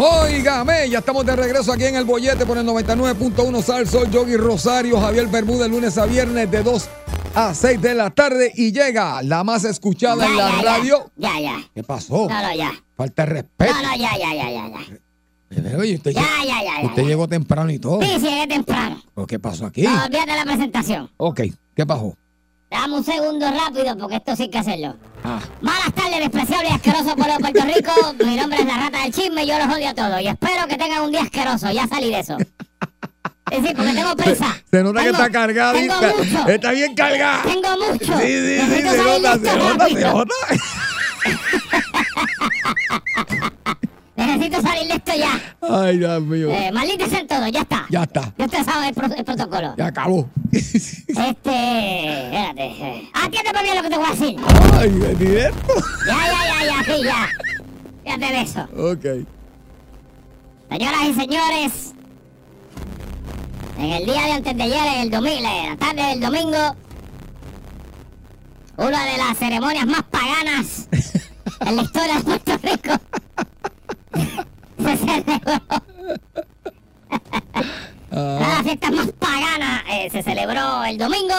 Óigame, ya estamos de regreso aquí en el bollete por el 99.1 Sal Sol, Yogi Rosario, Javier Bermúdez, lunes a viernes de 2 a 6 de la tarde y llega la más escuchada en la ya, radio. Ya, ya. ¿Qué pasó? No, no, ya. Falta de respeto. No, no, ya, ya, ya, ya, ya. Pero, Oye, usted, Ya, llegó- ya, ya, ya, usted llegó temprano y todo. Sí, sí, llegué temprano. ¿Pero ¿Qué pasó aquí? No, olvídate la presentación. Ok, ¿qué pasó? Dame un segundo rápido porque esto sí hay que hacerlo. Ah, Malas tardes, despreciable y asqueroso pueblo de Puerto Rico. Mi nombre es la rata del chisme y yo los odio a todos. Y espero que tengan un día asqueroso. Ya salí de eso. Es decir, porque tengo prisa. se nota que está cargada. Tengo está, mucho. está bien cargada. Tengo mucho. Sí, sí, sí, se nota, se nota, se nota. Necesito salir de esto ya. Ay, Dios mío. Eh, maldita sean todos, ya está. Ya está, Ya usted sabe el, pro- el protocolo. ya acabó. Este. Espérate. Atiende para bien lo que te voy a decir. Ay, ¿en directo? Ya, ya, ya, ya, sí, ya. Fíjate de eso. Ok. Señoras y señores, en el día de antes de ayer, en el domingo, la tarde del domingo, una de las ceremonias más paganas en la historia de Puerto Rico de las fiestas más paganas eh, se celebró el domingo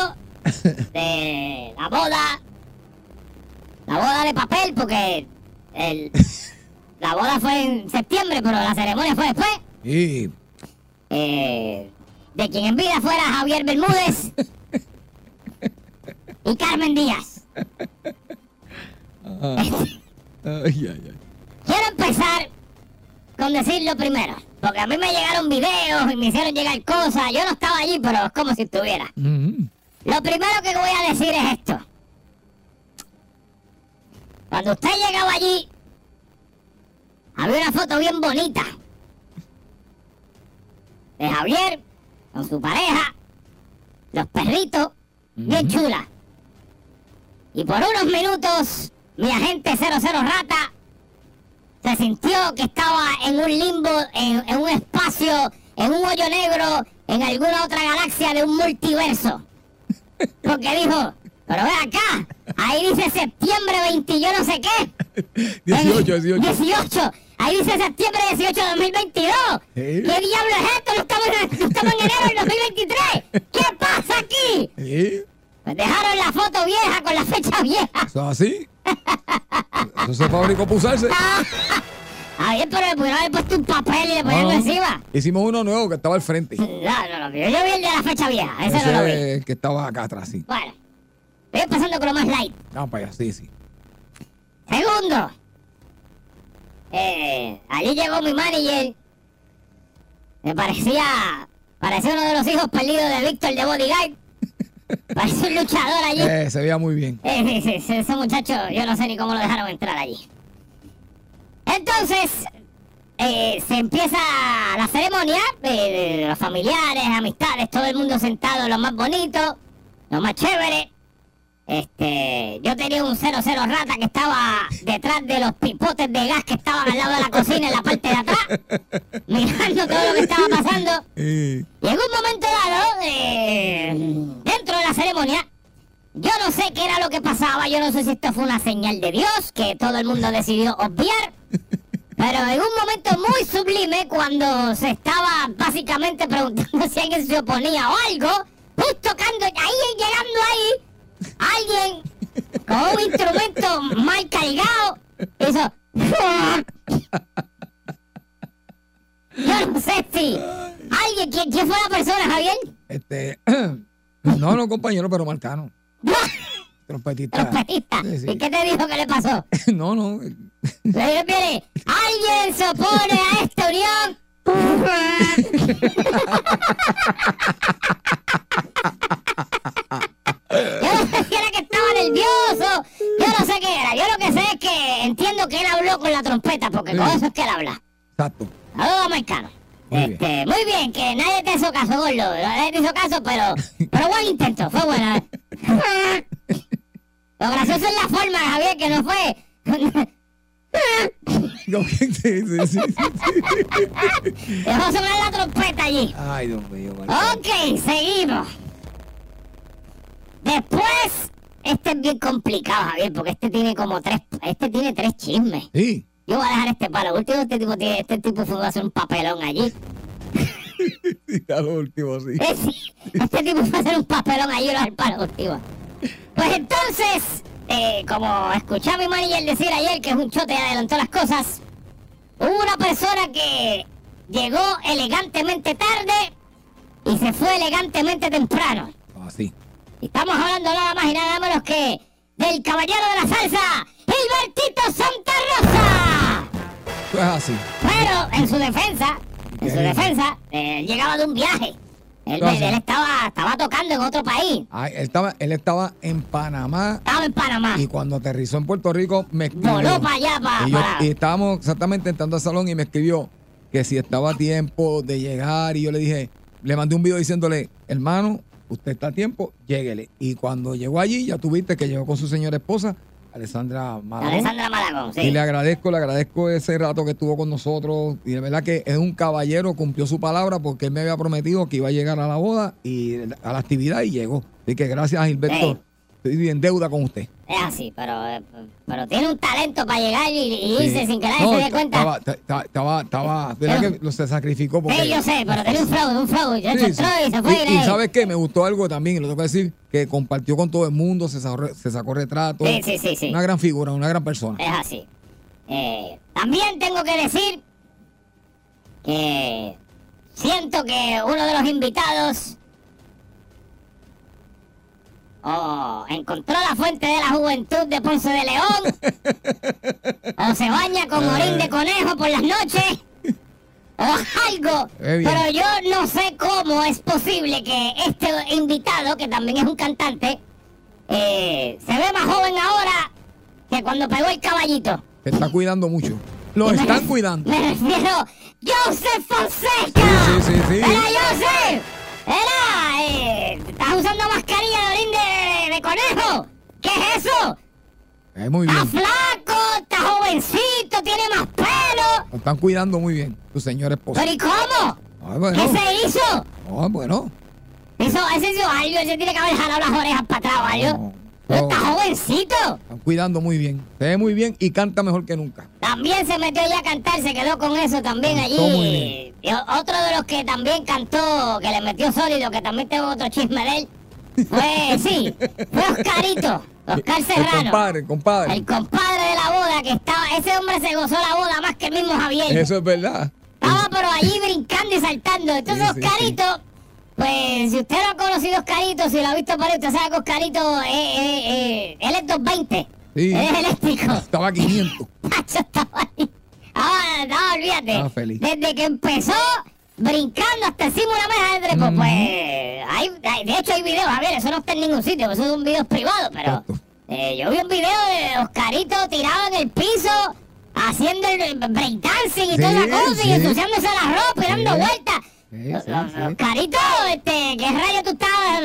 de la boda. La boda de papel, porque el, la boda fue en septiembre, pero la ceremonia fue después. Y Eh, de quien en vida fuera Javier Bermúdez y Carmen Díaz. Ay. Quiero empezar con decir lo primero, porque a mí me llegaron videos y me hicieron llegar cosas. Yo no estaba allí, pero es como si estuviera. Mm. Lo primero que voy a decir es esto. Cuando usted llegaba allí, había una foto bien bonita de Javier con su pareja, los perritos, bien chula. Y por unos minutos, mi agente 00 Rata se sintió que estaba en un limbo, en, en un espacio, en un hoyo negro, en alguna otra galaxia de un multiverso. Porque dijo, pero ve acá, ahí dice septiembre 20 yo no sé qué. 18, 18. 18. Ahí dice septiembre 18 de 2022. Sí. ¿Qué diablo es esto? No estamos, en, no estamos en enero del 2023. ¿Qué pasa aquí? ¿Sí? Pues dejaron la foto vieja con la fecha vieja. ¿Eso es así? Eso fabricó para. Ah, bien, pero le pudieron haber puesto un papel y le no. encima. Hicimos uno nuevo que estaba al frente. No, no lo vi. Yo vi el de la fecha vieja. Ese, Ese no lo vi. es el que estaba acá atrás, sí. Bueno, voy pasando con lo más light. Vamos para allá, sí, sí. Segundo, eh, allí llegó mi manager. Me parecía, parecía uno de los hijos perdidos de Víctor de Bodyguard. Parece un luchador allí. Eh, se veía muy bien. Eh, sí, sí, sí, ese muchacho, yo no sé ni cómo lo dejaron entrar allí. Entonces, eh, se empieza la ceremonia, eh, los familiares, amistades, todo el mundo sentado, lo más bonito, lo más chévere. Este, yo tenía un 00 rata que estaba detrás de los pipotes de gas que estaban al lado de la cocina en la parte de atrás, mirando todo lo que estaba pasando. Y en un momento dado, eh, dentro de la ceremonia, yo no sé qué era lo que pasaba, yo no sé si esto fue una señal de Dios que todo el mundo decidió obviar, pero en un momento muy sublime, cuando se estaba básicamente preguntando si alguien se oponía o algo, justo cuando ahí llegando ahí, alguien con un instrumento mal cargado hizo... Yo no sé si alguien, ¿quién, quién fue la persona, Javier? este. No, no, compañero, pero marcano. Trompetista. Trompetista. Sí, sí. ¿Y qué te dijo que le pasó? No, no. Le ¿alguien se opone a esta unión? nervioso, yo no sé qué era. Yo lo que sé es que entiendo que él habló con la trompeta, porque con eso es que él habla. Exacto. Saludos americano. Muy Este, muy bien, que nadie te hizo caso, gordo. Nadie te hizo caso, pero, pero buen intento, fue buena. Lo gracioso es la forma, Javier, que no fue. Que- sí, sí, sí. Dejó sonar la trompeta allí. Ay, Dios mío. Marco. Ok, seguimos. Después, este es bien complicado, Javier, porque este tiene como tres, este tiene tres chismes. Sí. Yo voy a dejar este para lo último, este tipo tiene, este tipo fue a hacer un papelón allí. Sí, a lo último, sí. Eh, sí, este tipo fue a hacer un papelón allí, lo para lo último. Pues entonces, eh, como escuché a mi manager decir ayer que es un chote y adelantó las cosas, hubo una persona que llegó elegantemente tarde y se fue elegantemente temprano. Así. Y Estamos hablando nada más y nada menos que del caballero de la salsa, Gilbertito Santa Rosa. Eso es así. Pero en su defensa, en su defensa, él llegaba de un viaje. Él, estaba, estaba tocando en otro país. Ay, él, estaba, él estaba en Panamá Estaba en Panamá. y cuando aterrizó en Puerto Rico me escribió. Voló para allá, para... Y, yo- para- y estábamos exactamente entrando al salón y me escribió que si estaba a tiempo de llegar y yo le dije, le mandé un video diciéndole, hermano, usted está a tiempo, lléguele. Y cuando llegó allí, ya tuviste que llegó con su señora esposa, Alessandra Malagón. Alessandra Malagón, sí. Y le agradezco, le agradezco ese rato que estuvo con nosotros. Y de verdad que es un caballero, cumplió su palabra porque él me había prometido que iba a llegar a la boda y a la actividad y llegó. Así que gracias, Gilberto. Sí. Estoy en deuda con usted. Es así, pero, pero tiene un talento para llegar y, y irse sin que nadie No, se dé cuenta. Estaba, estaba, estaba, estaba- ¿verdad Pero- que lo se sacrificó? Porque, Sí, yo sé, pero tenía un flow, un flow. Y Sí, entró sí. y se fue Y- y, y ¿sabes qué? Me gustó algo también, y lo tengo que decir, que compartió con todo el mundo, se sacó, se sacó retratos. Sí, sí, sí, sí. Una gran figura, una gran persona. Es así. Eh, también tengo que decir que siento que uno de los invitados o encontró la fuente de la juventud de Ponce de León o se baña con orín de conejo por las noches o algo. Pero yo no sé cómo es posible que este invitado, que también es un cantante, eh, se ve más joven ahora que cuando pegó el caballito. Se está cuidando mucho. Lo están cuidando. Me refiero, Joseph Fonseca. Sí, sí, sí, sí. Era Joseph. Era, eh, estás usando mascarilla de orín de, de conejo. ¿Qué es eso? Eh, muy Está bien. flaco, está jovencito, tiene más pelo. Lo están cuidando muy bien, tu señora esposa. ¿Pero y cómo? Ah, bueno. ¿Qué se hizo? Ah, bueno. Eso, ese hizo algo, ese tiene que haber jalado las orejas para atrás. No, Pero está jovencito. Están cuidando muy bien. Se ve muy bien y canta mejor que nunca. También se metió ya a cantar, se quedó con eso también Cantó muy allí. Y otro de los que también cantó, que le metió sólido, que también tengo otro chisme de él, fue, sí, fue Oscarito, Oscar El Serrano. compadre, el compadre. El compadre de la boda, que estaba, ese hombre se gozó la boda más que el mismo Javier. Eso es verdad. Estaba pero allí brincando y saltando. Entonces Sí, sí, Oscarito, pues si usted no ha conocido a Oscarito, si lo ha visto por ahí, usted sabe que Oscarito, eh, eh, eh, él es 220. Sí. Él es eléctrico. Estaba a 500. Pacho estaba ahí. Ah, no, olvídate. Estaba feliz. Desde que empezó brincando hasta encima de una mesa de trepo, Ujú. pues. Hay, hay- de hecho, hay videos, Javier, eso no está en ningún sitio, eso son videos privados, pero. Exacto. eh, yo vi un video de Oscarito tirado en el piso, haciendo el breakdancing y Sí, toda la cosa, y ensuciándose la ropa y dando vueltas. Sí, sí, Los- sí. Oscarito, este, ¿qué rayo tú estabas?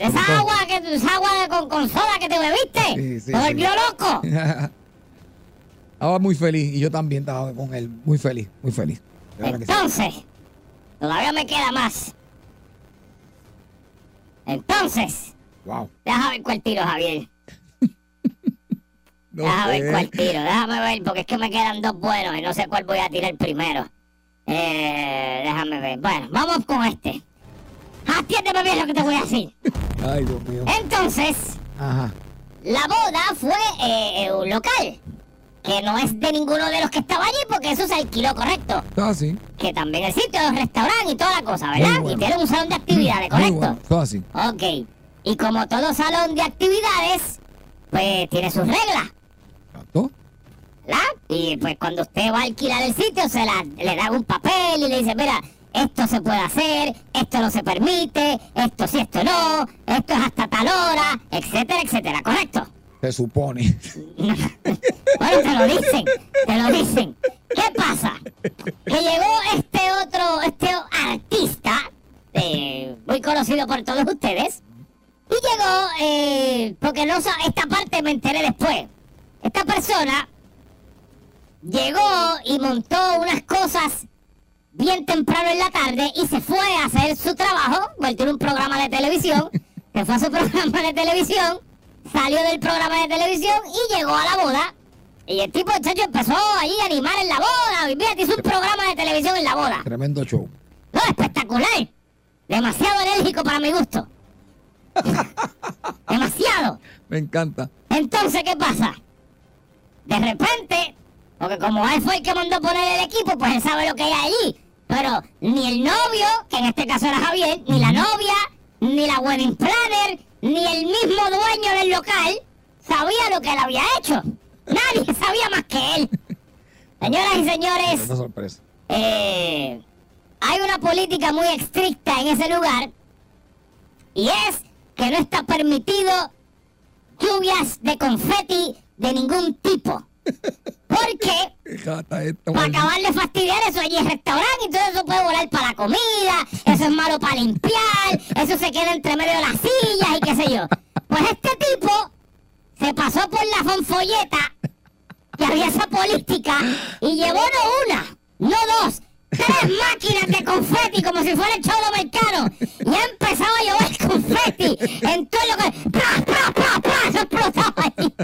Esa agua, que, esa agua con, con soda que te bebiste. Sí, volvió loco. estaba muy feliz y yo también estaba con él. Muy feliz, muy feliz. Entonces, todavía me queda más. Entonces, Wow. déjame ver cuál tiro, Javier. No déjame sé. ver cuál tiro, déjame ver, porque es que me quedan dos buenos y no sé cuál voy a tirar primero. Eh, déjame ver. Bueno, vamos con este. Atiéndeme bien lo que te voy a decir. Ay, Dios mío. Entonces, Ajá. la boda fue eh, eh, un local. Que no es de ninguno de los que estaba allí porque eso se alquiló correcto. Está así. Que también el sitio, el restaurante y toda la cosa, ¿verdad? Bueno. Y tiene un salón de actividades, ¿correcto? bueno. Está así. Ok. Y como todo salón de actividades, pues tiene sus reglas. Y pues cuando usted va a alquilar el sitio, se la, le dan un papel y le dice, mira, esto se puede hacer, esto no se permite, esto sí, esto no, esto es hasta tal hora, etcétera, etcétera, ¿correcto? Se supone. Bueno, te lo dicen, te lo dicen. ¿Qué pasa? Que llegó este otro, este artista, eh, muy conocido por todos ustedes, y llegó, eh, porque no esta parte me enteré después. Esta persona llegó y montó unas cosas bien temprano en la tarde y se fue a hacer su trabajo, él tiene un programa de televisión, se fue a su programa de televisión, salió del programa de televisión y llegó a la boda. Y el tipo, chacho, empezó ahí a animar en la boda. Y mira, hizo un programa de televisión en la boda. Tremendo show. No, espectacular. Demasiado enérgico para mi gusto. Demasiado. Me encanta. Entonces, ¿qué pasa? De repente, porque como él fue el que mandó poner el equipo, pues él sabe lo que hay allí. Pero ni el novio, que en este caso era Javier, ni la novia, ni la wedding planner, ni el mismo dueño del local sabía lo que él había hecho. Nadie sabía más que él. Señoras y señores, Una sorpresa. eh, hay una política muy estricta en ese lugar y es que no está permitido lluvias de confeti de ningún tipo. Porque para acabar de fastidiar eso allí es restaurante y todo eso puede volar para la comida, eso es malo para limpiar, eso se queda entre medio de las sillas y qué sé yo. Pues este tipo se pasó por la fonfolleta que había esa política y llevó no una, no dos, tres máquinas de confeti como si fuera el show dominicano y ha empezado a llover confeti en todo lo que... ¡Pra, pra, pra, pra! Eso explotaba ahí.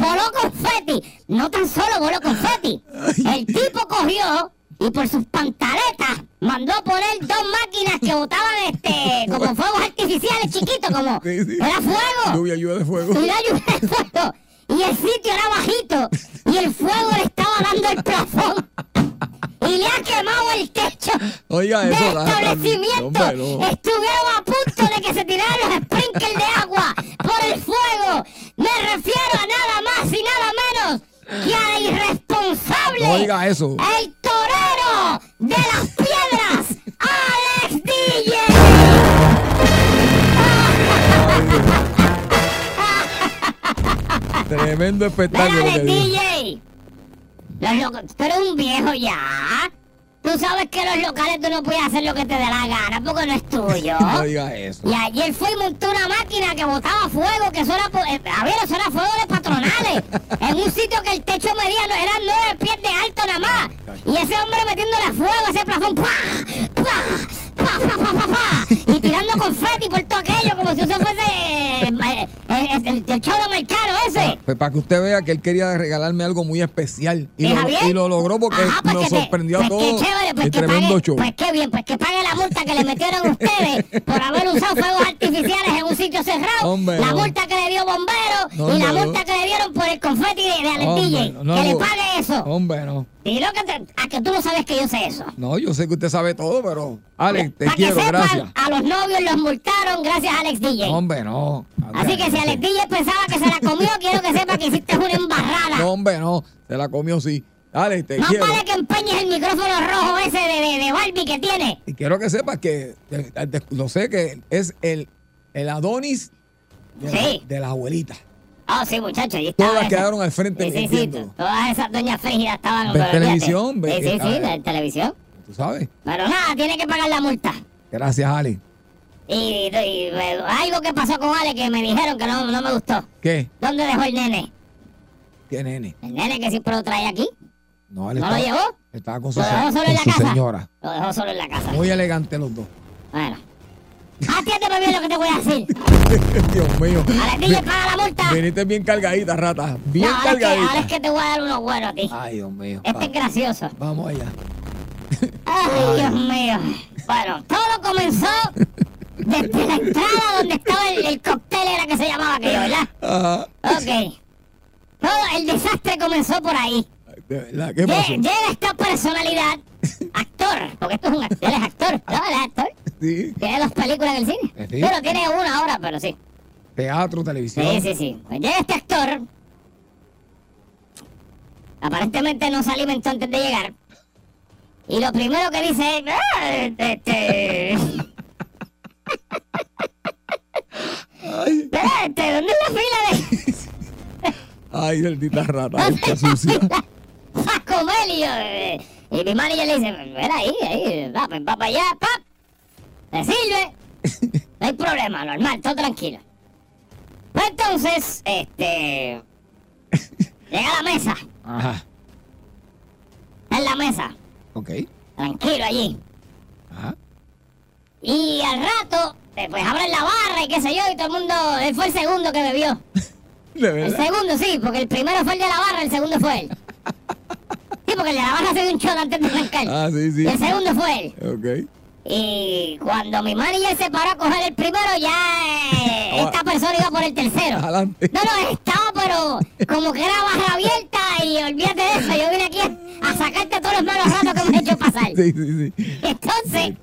Voló confeti, no tan solo voló confeti. El tipo cogió y por sus pantaletas mandó poner dos máquinas que botaban este como fuegos artificiales chiquitos, como Sí, sí. era fuego. Lluvia, lluvia de fuego. La lluvia de fuego. Y el sitio era bajito. Y el fuego le estaba dando el plafón. Y le ha quemado el techo Oiga, del eso. da- establecimiento. hombre, no. Estuvieron a punto de que se tiraran los sprinkles de agua por el fuego. Me refiero a nada más y nada menos que a la irresponsable. No diga eso. El torero de las piedras, Alex DJ. Tremendo espectáculo. Dale. DJ. Los tú eres un viejo ya. Tú sabes que los locales tú no puedes hacer lo que te dé la gana porque no es tuyo. No diga eso. Y ayer fue y montó una máquina que botaba fuego, que eso era, eh, a ver, eso era fuego de patronales. en un sitio que el techo medía, no, eran nueve pies de alto nada más. Y ese hombre metiéndole fuego a ese plafón, ¡pah! ¡pah! ¡pah! ¡pah! ¡pah! ¡pah! ¡pah! Y tirando confeti por todo aquello, como si eso fuese eh, eh, el, el, el show americano ese. Pues para que usted vea que él quería regalarme algo muy especial. Y, ¿Y lo, y lo logró porque Ajá, pues nos que te- sorprendió pues a todos. Qué chévere, pues el que tremendo pague, show. Pues qué bien, pues que pague la multa que le metieron ustedes por haber usado fuegos artificiales en un sitio cerrado. Hombre, la multa que le dio bombero No, y la multa no. que le dieron por el confeti de, de Alex Hombre, DJ. no, no, que le pague eso. Hombre, no. Y lo que te, a que tú no sabes que yo sé eso. No, yo sé que usted sabe todo, pero. Alex, te Para que quiero, sepan, gracias. a los novios los multaron gracias a Alex DJ. Hombre, no. Así que si Alex DJ pensaba que se la comió, quiero que sepa que hiciste una embarrada. No, hombre, no. Se la comió, sí. Alex, te No quiero. vale que empeñes el micrófono rojo ese de, de, de Barbie que tiene. Y quiero que sepas que. lo sé que es el, el Adonis de, la- Sí. de la Oh, sí, muchachos. Todas esa. quedaron al frente Sí, sí, sí. Todas esas doñas frígidas estaban... Ve fíjate. televisión, ve- Sí, sí, sí, ah, de televisión. ¿Tú sabes? Pero nada, tiene que pagar la multa. Gracias, Alex. Y, y, algo que pasó con Ale que me dijeron que no, no me gustó. ¿Qué? ¿Dónde dejó el nene? ¿Qué nene? El nene que siempre lo trae aquí. No, Alex. ¿No lo llevó? Estaba con su, ¿Lo dejó solo en la casa? señora. Lo dejó solo en la casa. Muy elegante los dos. Bueno. Atiéndeme bien lo que te voy a decir. Dios mío. Ale, DJ, paga la multa. Viniste bien cargadita, rata. Bien no, ahora es, que, cargadita. ahora es que te voy a dar unos buenos a ti. Ay, Dios mío. Este es gracioso. Vamos allá. Ay, Dios mío. Bueno, todo comenzó desde la entrada donde estaba el, el cóctel, era que se llamaba aquello, ¿verdad? Ajá. Ok. Todo el desastre comenzó por ahí. De verdad, ¿qué pasó? Llega esta personalidad, actor, porque esto es un actor, él es actor, ¿no? Él es actor. Sí. Tiene dos películas en el cine. Eh, sí. Bueno, tiene una ahora, pero sí. Teatro, televisión. Sí, sí, sí. Pues llega este actor. Aparentemente no se alimentó antes de llegar. Y lo primero que dice es. "Ah, Este. Ay, Espérate, ¿dónde es la fila de.? Ay, maldita rata, esta sucia. a comer y, mi manager le dice, ven ahí, ahí, va, ven, va para allá, pap, le sirve, no hay problema, normal, todo tranquilo. Pues entonces, este, llega a la mesa, Ajá. en la mesa, Ok. tranquilo allí, Ajá. y al rato, eh, pues abren la barra y qué sé yo, y todo el mundo, él fue el segundo que bebió. De El verdad. segundo sí, porque el primero fue el de la barra, el segundo fue él. Sí, porque la barra se dio un shot antes de arrancar. Ah, sí, sí. Y el segundo fue él. Ok. Y cuando mi manager se paró a coger el primero, ya eh, esta persona iba por el tercero. Adelante. No, no, estaba, pero como que era barra abierta y olvídate de eso. Yo vine aquí a, a sacarte todos los malos ratos que me has hecho pasar. Sí, sí, sí. Entonces,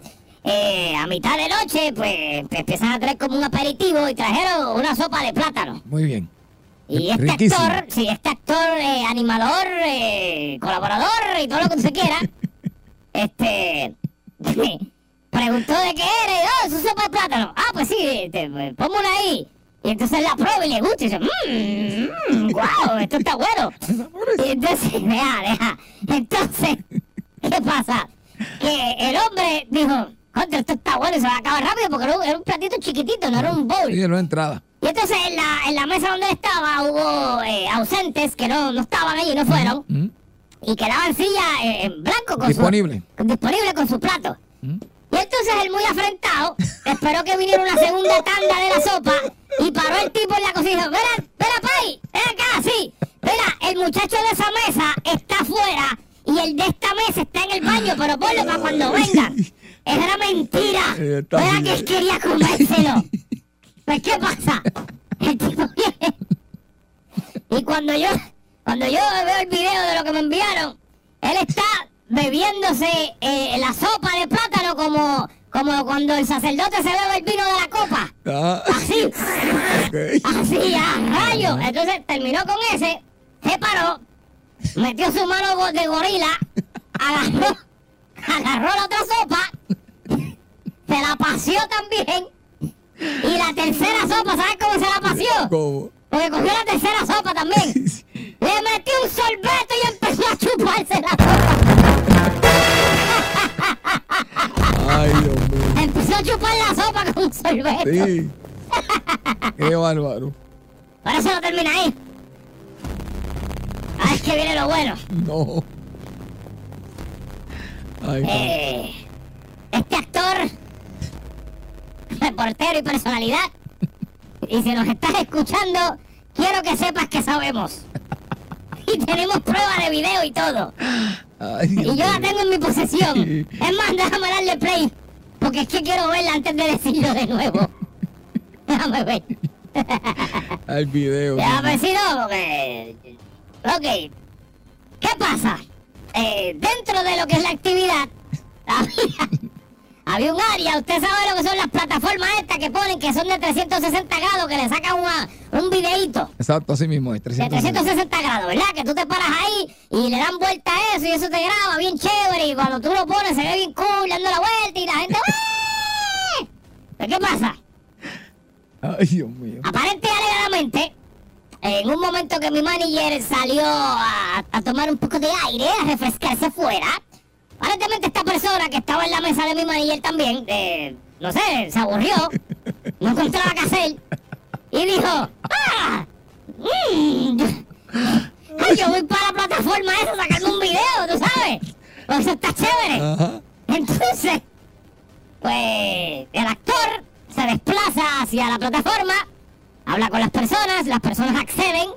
eh, a mitad de noche, pues empiezan a traer como un aperitivo y trajeron una sopa de plátano. Muy bien. Y este Riquísimo. actor, sí, este actor, eh, animador, eh, colaborador y todo lo que se quiera, este, preguntó de qué era y, oh, eso es sopa de plátano. Ah, pues sí, este, pues, ponme una ahí. Y entonces la prueba y le gusta y dice, mmm, wow, esto está bueno. Y entonces, deja, deja. Entonces, ¿qué pasa? Que el hombre dijo, contra, esto está bueno y se va a acabar rápido porque era un, era un platito chiquitito, no era un bowl. Sí, no entrada. Y entonces en la, en la mesa donde estaba hubo eh, ausentes que no, no estaban allí, no fueron, ¿Mm? y quedaban sillas eh, en blanco con Disponible. su... Disponible con su plato. ¿Mm? Y entonces él muy afrentado esperó que viniera una segunda tanda de la sopa y paró el tipo en la cocina y mira, mira, Pai, ven acá, sí. Mira, el muchacho de esa mesa está afuera y el de esta mesa está en el baño, pero ponlo para cuando venga. Era mentira. Eh, está Era que él quería comérselo. Pues, ¿qué pasa? El tipo viene. Y cuando yo, cuando yo veo el video de lo que me enviaron, él está bebiéndose eh, la sopa de plátano como, como cuando el sacerdote se bebe el vino de la copa. Ah, Así, así, a rayo. Entonces terminó con ese, se paró, metió su mano de gorila, agarró, agarró la otra sopa, se la paseó también. Y la tercera sopa, ¿sabes cómo se la paseó? ¿Cómo? Porque cogió la tercera sopa también. Le metió un sorbeto y empezó a chuparse la sopa. Ay, Dios mío. Empezó a chupar la sopa con un sorbeto. Sí. Qué bárbaro. Por eso no termina ahí. Ah, es que viene lo bueno. No. Ay. Eh, este actor, reportero y personalidad, y si nos estás escuchando, quiero que sepas que sabemos. Y tenemos prueba de video y todo. Ay, Y yo la tengo en mi posesión. Es más, déjame darle play. Porque es que quiero verla antes de decirlo de nuevo. Déjame ver. Al video. Déjame si no, porque... Ok. ¿Qué pasa? Eh, dentro de lo que es la actividad, había, había un área, usted sabe lo que son las plataformas estas que ponen, que son de 360 grados, que le sacan una- un videíto. Exacto, así mismo es. De 360. 360 grados, ¿verdad? Que tú te paras ahí y le dan vuelta a eso y eso te graba bien chévere y cuando tú lo pones se ve bien cool dando la vuelta y la gente... ¡eh! ¿Pero qué pasa? Ay, Dios mío. Aparente y alegadamente, en un momento que mi manager salió a, a tomar un poco de aire, a refrescarse fuera, aparentemente esta persona que estaba en la mesa de mi manager también, eh, no sé, se aburrió, no encontraba qué hacer, y dijo, ¡ah! mm, yo- ay, yo voy para la plataforma esa a sacarme un video, tú sabes, porque eso está chévere. Ajá. Entonces, pues el actor se desplaza hacia la plataforma, habla con las personas, las personas acceden,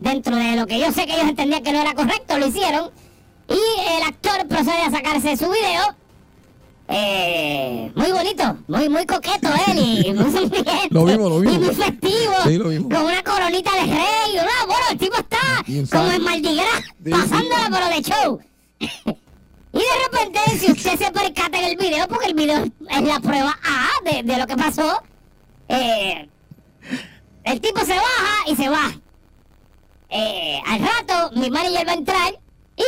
dentro de lo que yo sé que ellos entendían que no era correcto, lo hicieron, y el actor procede a sacarse su video. Eh, muy bonito, muy muy coqueto él y muy sonriente. Lo vimos, lo vimos. Y muy festivo. Sí, lo vimos. Con una coronita de rey. No, bueno, el tipo está como en Mardi Gras, Sí, pasándola sí. pero de show. Y de repente, si usted se percata en el video, porque el video es la prueba A de, de lo que pasó, eh, el tipo se baja y se va. Eh, al rato, mi manager va a entrar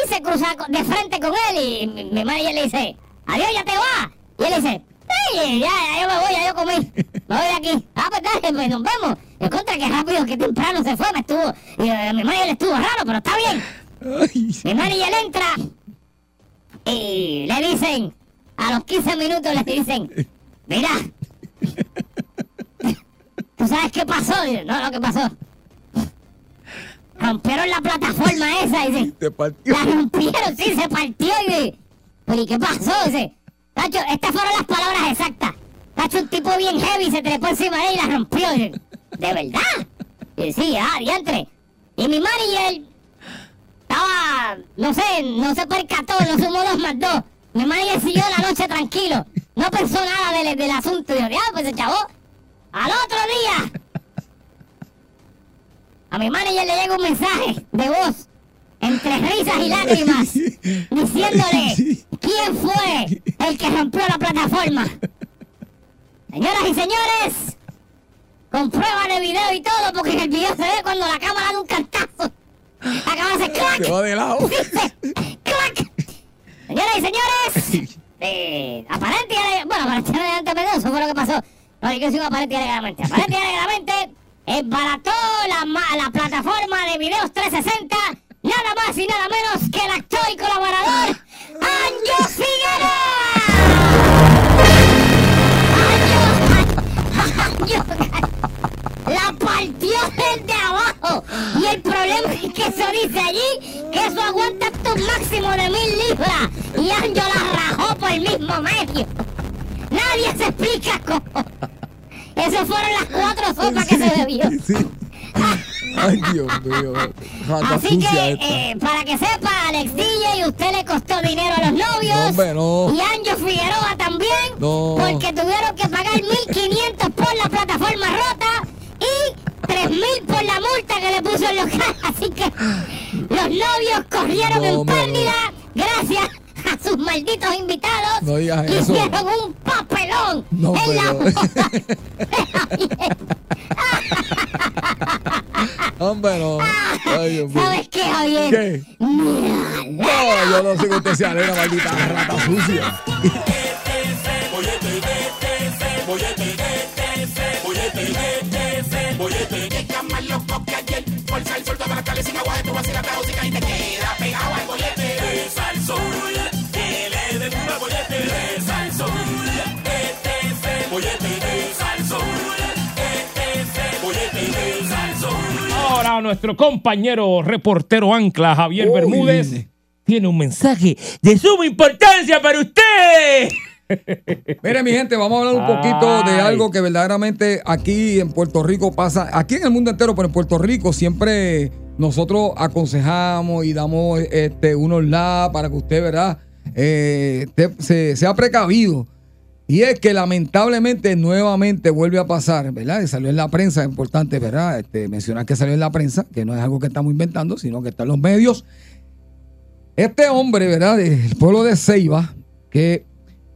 y se cruza de frente con él y mi, mi manager le dice, adiós, ya te vas. Y él dice, sí, ya, ya yo me voy, ya yo comí, me voy de aquí. Ah, pues dale, pues nos vemos. De contra que rápido, que temprano se fue, me estuvo. Y eh, mi manager estuvo raro, pero está bien. Ay, Mi manager entra y le dicen, a los 15 minutos le dicen, mira, ¿tú sabes qué pasó? No, no, ¿qué pasó? Rompieron la plataforma esa, dice. te partió. La rompieron, sí, se partió y dice, pero ¿y qué pasó? Dice, Tacho, estas fueron las palabras exactas. Tacho, un tipo bien heavy se trepó encima de él y la rompió. Dice, ¿de verdad? Y sí, ah, diantre. Y mi manager estaba, no sé, no se percató, no sumó dos más dos. Mi manager siguió la noche tranquilo. No pensó nada del, del asunto. Dijo, ya, pues se chavó. Al otro día, a mi manager le llega un mensaje de voz, entre risas y lágrimas, diciéndole quién fue el que rompió la plataforma. Señoras y señores, con de video y todo, porque en el video se ve cuando la cámara da un cantazo. La cámara hace clac. De lado. ¡Clac! Señoras y señores, eh, aparente y ale- bueno, aparentemente eso fue lo que pasó. No, yo aparente y alegadamente. Aparente y alegadamente, embarató la, la plataforma de videos 360, nada más y nada menos que el actor y colaborador, Anjo Figueroa. La partió desde abajo. Y el problema es que eso dice allí que eso aguanta un máximo de mil libras. Y Anjo la rajó por el mismo medio. Nadie se explica cómo. Esas fueron las cuatro sopas que se bebió. Sí. Ay, Dios mío. Así que, eh, para que sepa, Alex DJ, usted le costó dinero a los novios. No, hombre, no. Y Anjo Figueroa también. No. Porque tuvieron que pagar 1.500 por la plataforma rota y 3.000 por la multa que le puso el local. Así que los novios corrieron No, en pérdida gracias a sus malditos invitados. No digas eso. Hicieron un papelón No, en la de. Hombre, no. Ay, Dios mío. ¿Sabes qué, Javier? ¿Qué? No, yo no sé que usted se alegra, maldita rata sucia. Nuestro compañero reportero ancla Javier Uy. Bermúdez tiene un mensaje de suma importancia para usted. Mire, mi gente, vamos a hablar un poquito de algo que verdaderamente aquí en Puerto Rico pasa, aquí en el mundo entero, pero en Puerto Rico siempre nosotros aconsejamos y damos este, unos la para que usted, ¿verdad? Eh, te- se, sea precavido. Y es que lamentablemente nuevamente vuelve a pasar, ¿verdad? Y salió en la prensa, es importante, ¿verdad? Este, mencionar que salió en la prensa, que no es algo que estamos inventando, sino que está en los medios. Este hombre, ¿verdad? Del pueblo de Ceiba, que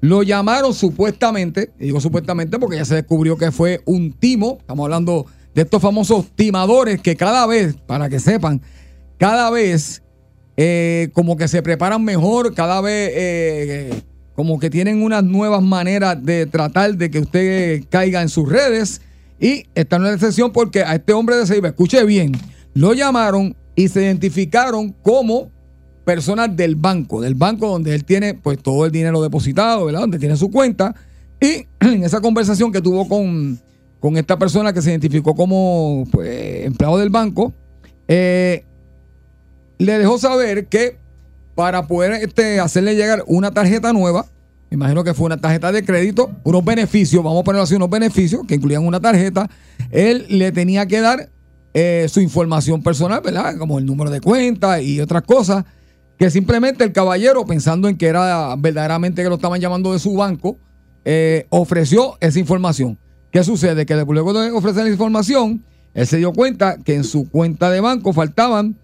lo llamaron supuestamente, digo supuestamente porque ya se descubrió que fue un timo, estamos hablando de estos famosos timadores que cada vez, para que sepan, cada vez eh, como que se preparan mejor, cada vez eh, como que tienen unas nuevas maneras de tratar de que usted caiga en sus redes. Y esta no es la excepción porque a este hombre de Ceiba, escuche bien, lo llamaron y se identificaron como personas del banco, del banco donde él tiene pues todo el dinero depositado, ¿verdad? Donde tiene su cuenta. Y en esa conversación que tuvo con, con esta persona que se identificó como pues, empleado del banco, eh, le dejó saber que para poder este, hacerle llegar una tarjeta nueva, imagino que fue una tarjeta de crédito, unos beneficios, vamos a ponerlo así, unos beneficios que incluían una tarjeta, él le tenía que dar eh, su información personal, ¿verdad? Como el número de cuenta y otras cosas, que simplemente el caballero, pensando en que era verdaderamente que lo estaban llamando de su banco, eh, ofreció esa información. ¿Qué sucede? Que luego de ofrecer la información, él se dio cuenta que en su cuenta de banco faltaban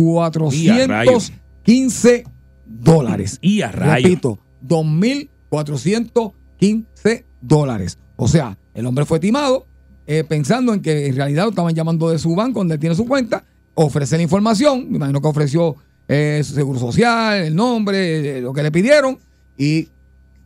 2.415 dólares. Y a rayos. Repito, 2.415 dólares. O sea, el hombre fue timado eh, pensando en que en realidad lo estaban llamando de su banco donde él tiene su cuenta, ofrece la información, me imagino que ofreció eh, su seguro social, el nombre, eh, lo que le pidieron y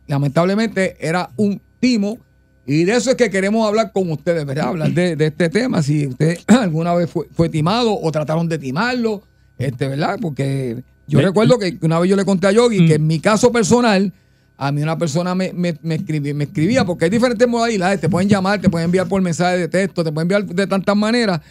lamentablemente era un timo Y de eso es que queremos hablar con ustedes, ¿verdad? Hablar de, de este tema. Si usted alguna vez fue, fue timado o trataron de timarlo, este, ¿verdad? Porque yo Me- recuerdo que una vez yo le conté a Yogi Mm. que en mi caso personal, a mí una persona me, me, me escribía, me escribía, porque hay diferentes modalidades. Te pueden llamar, te pueden enviar por mensaje de texto, te pueden enviar de tantas maneras.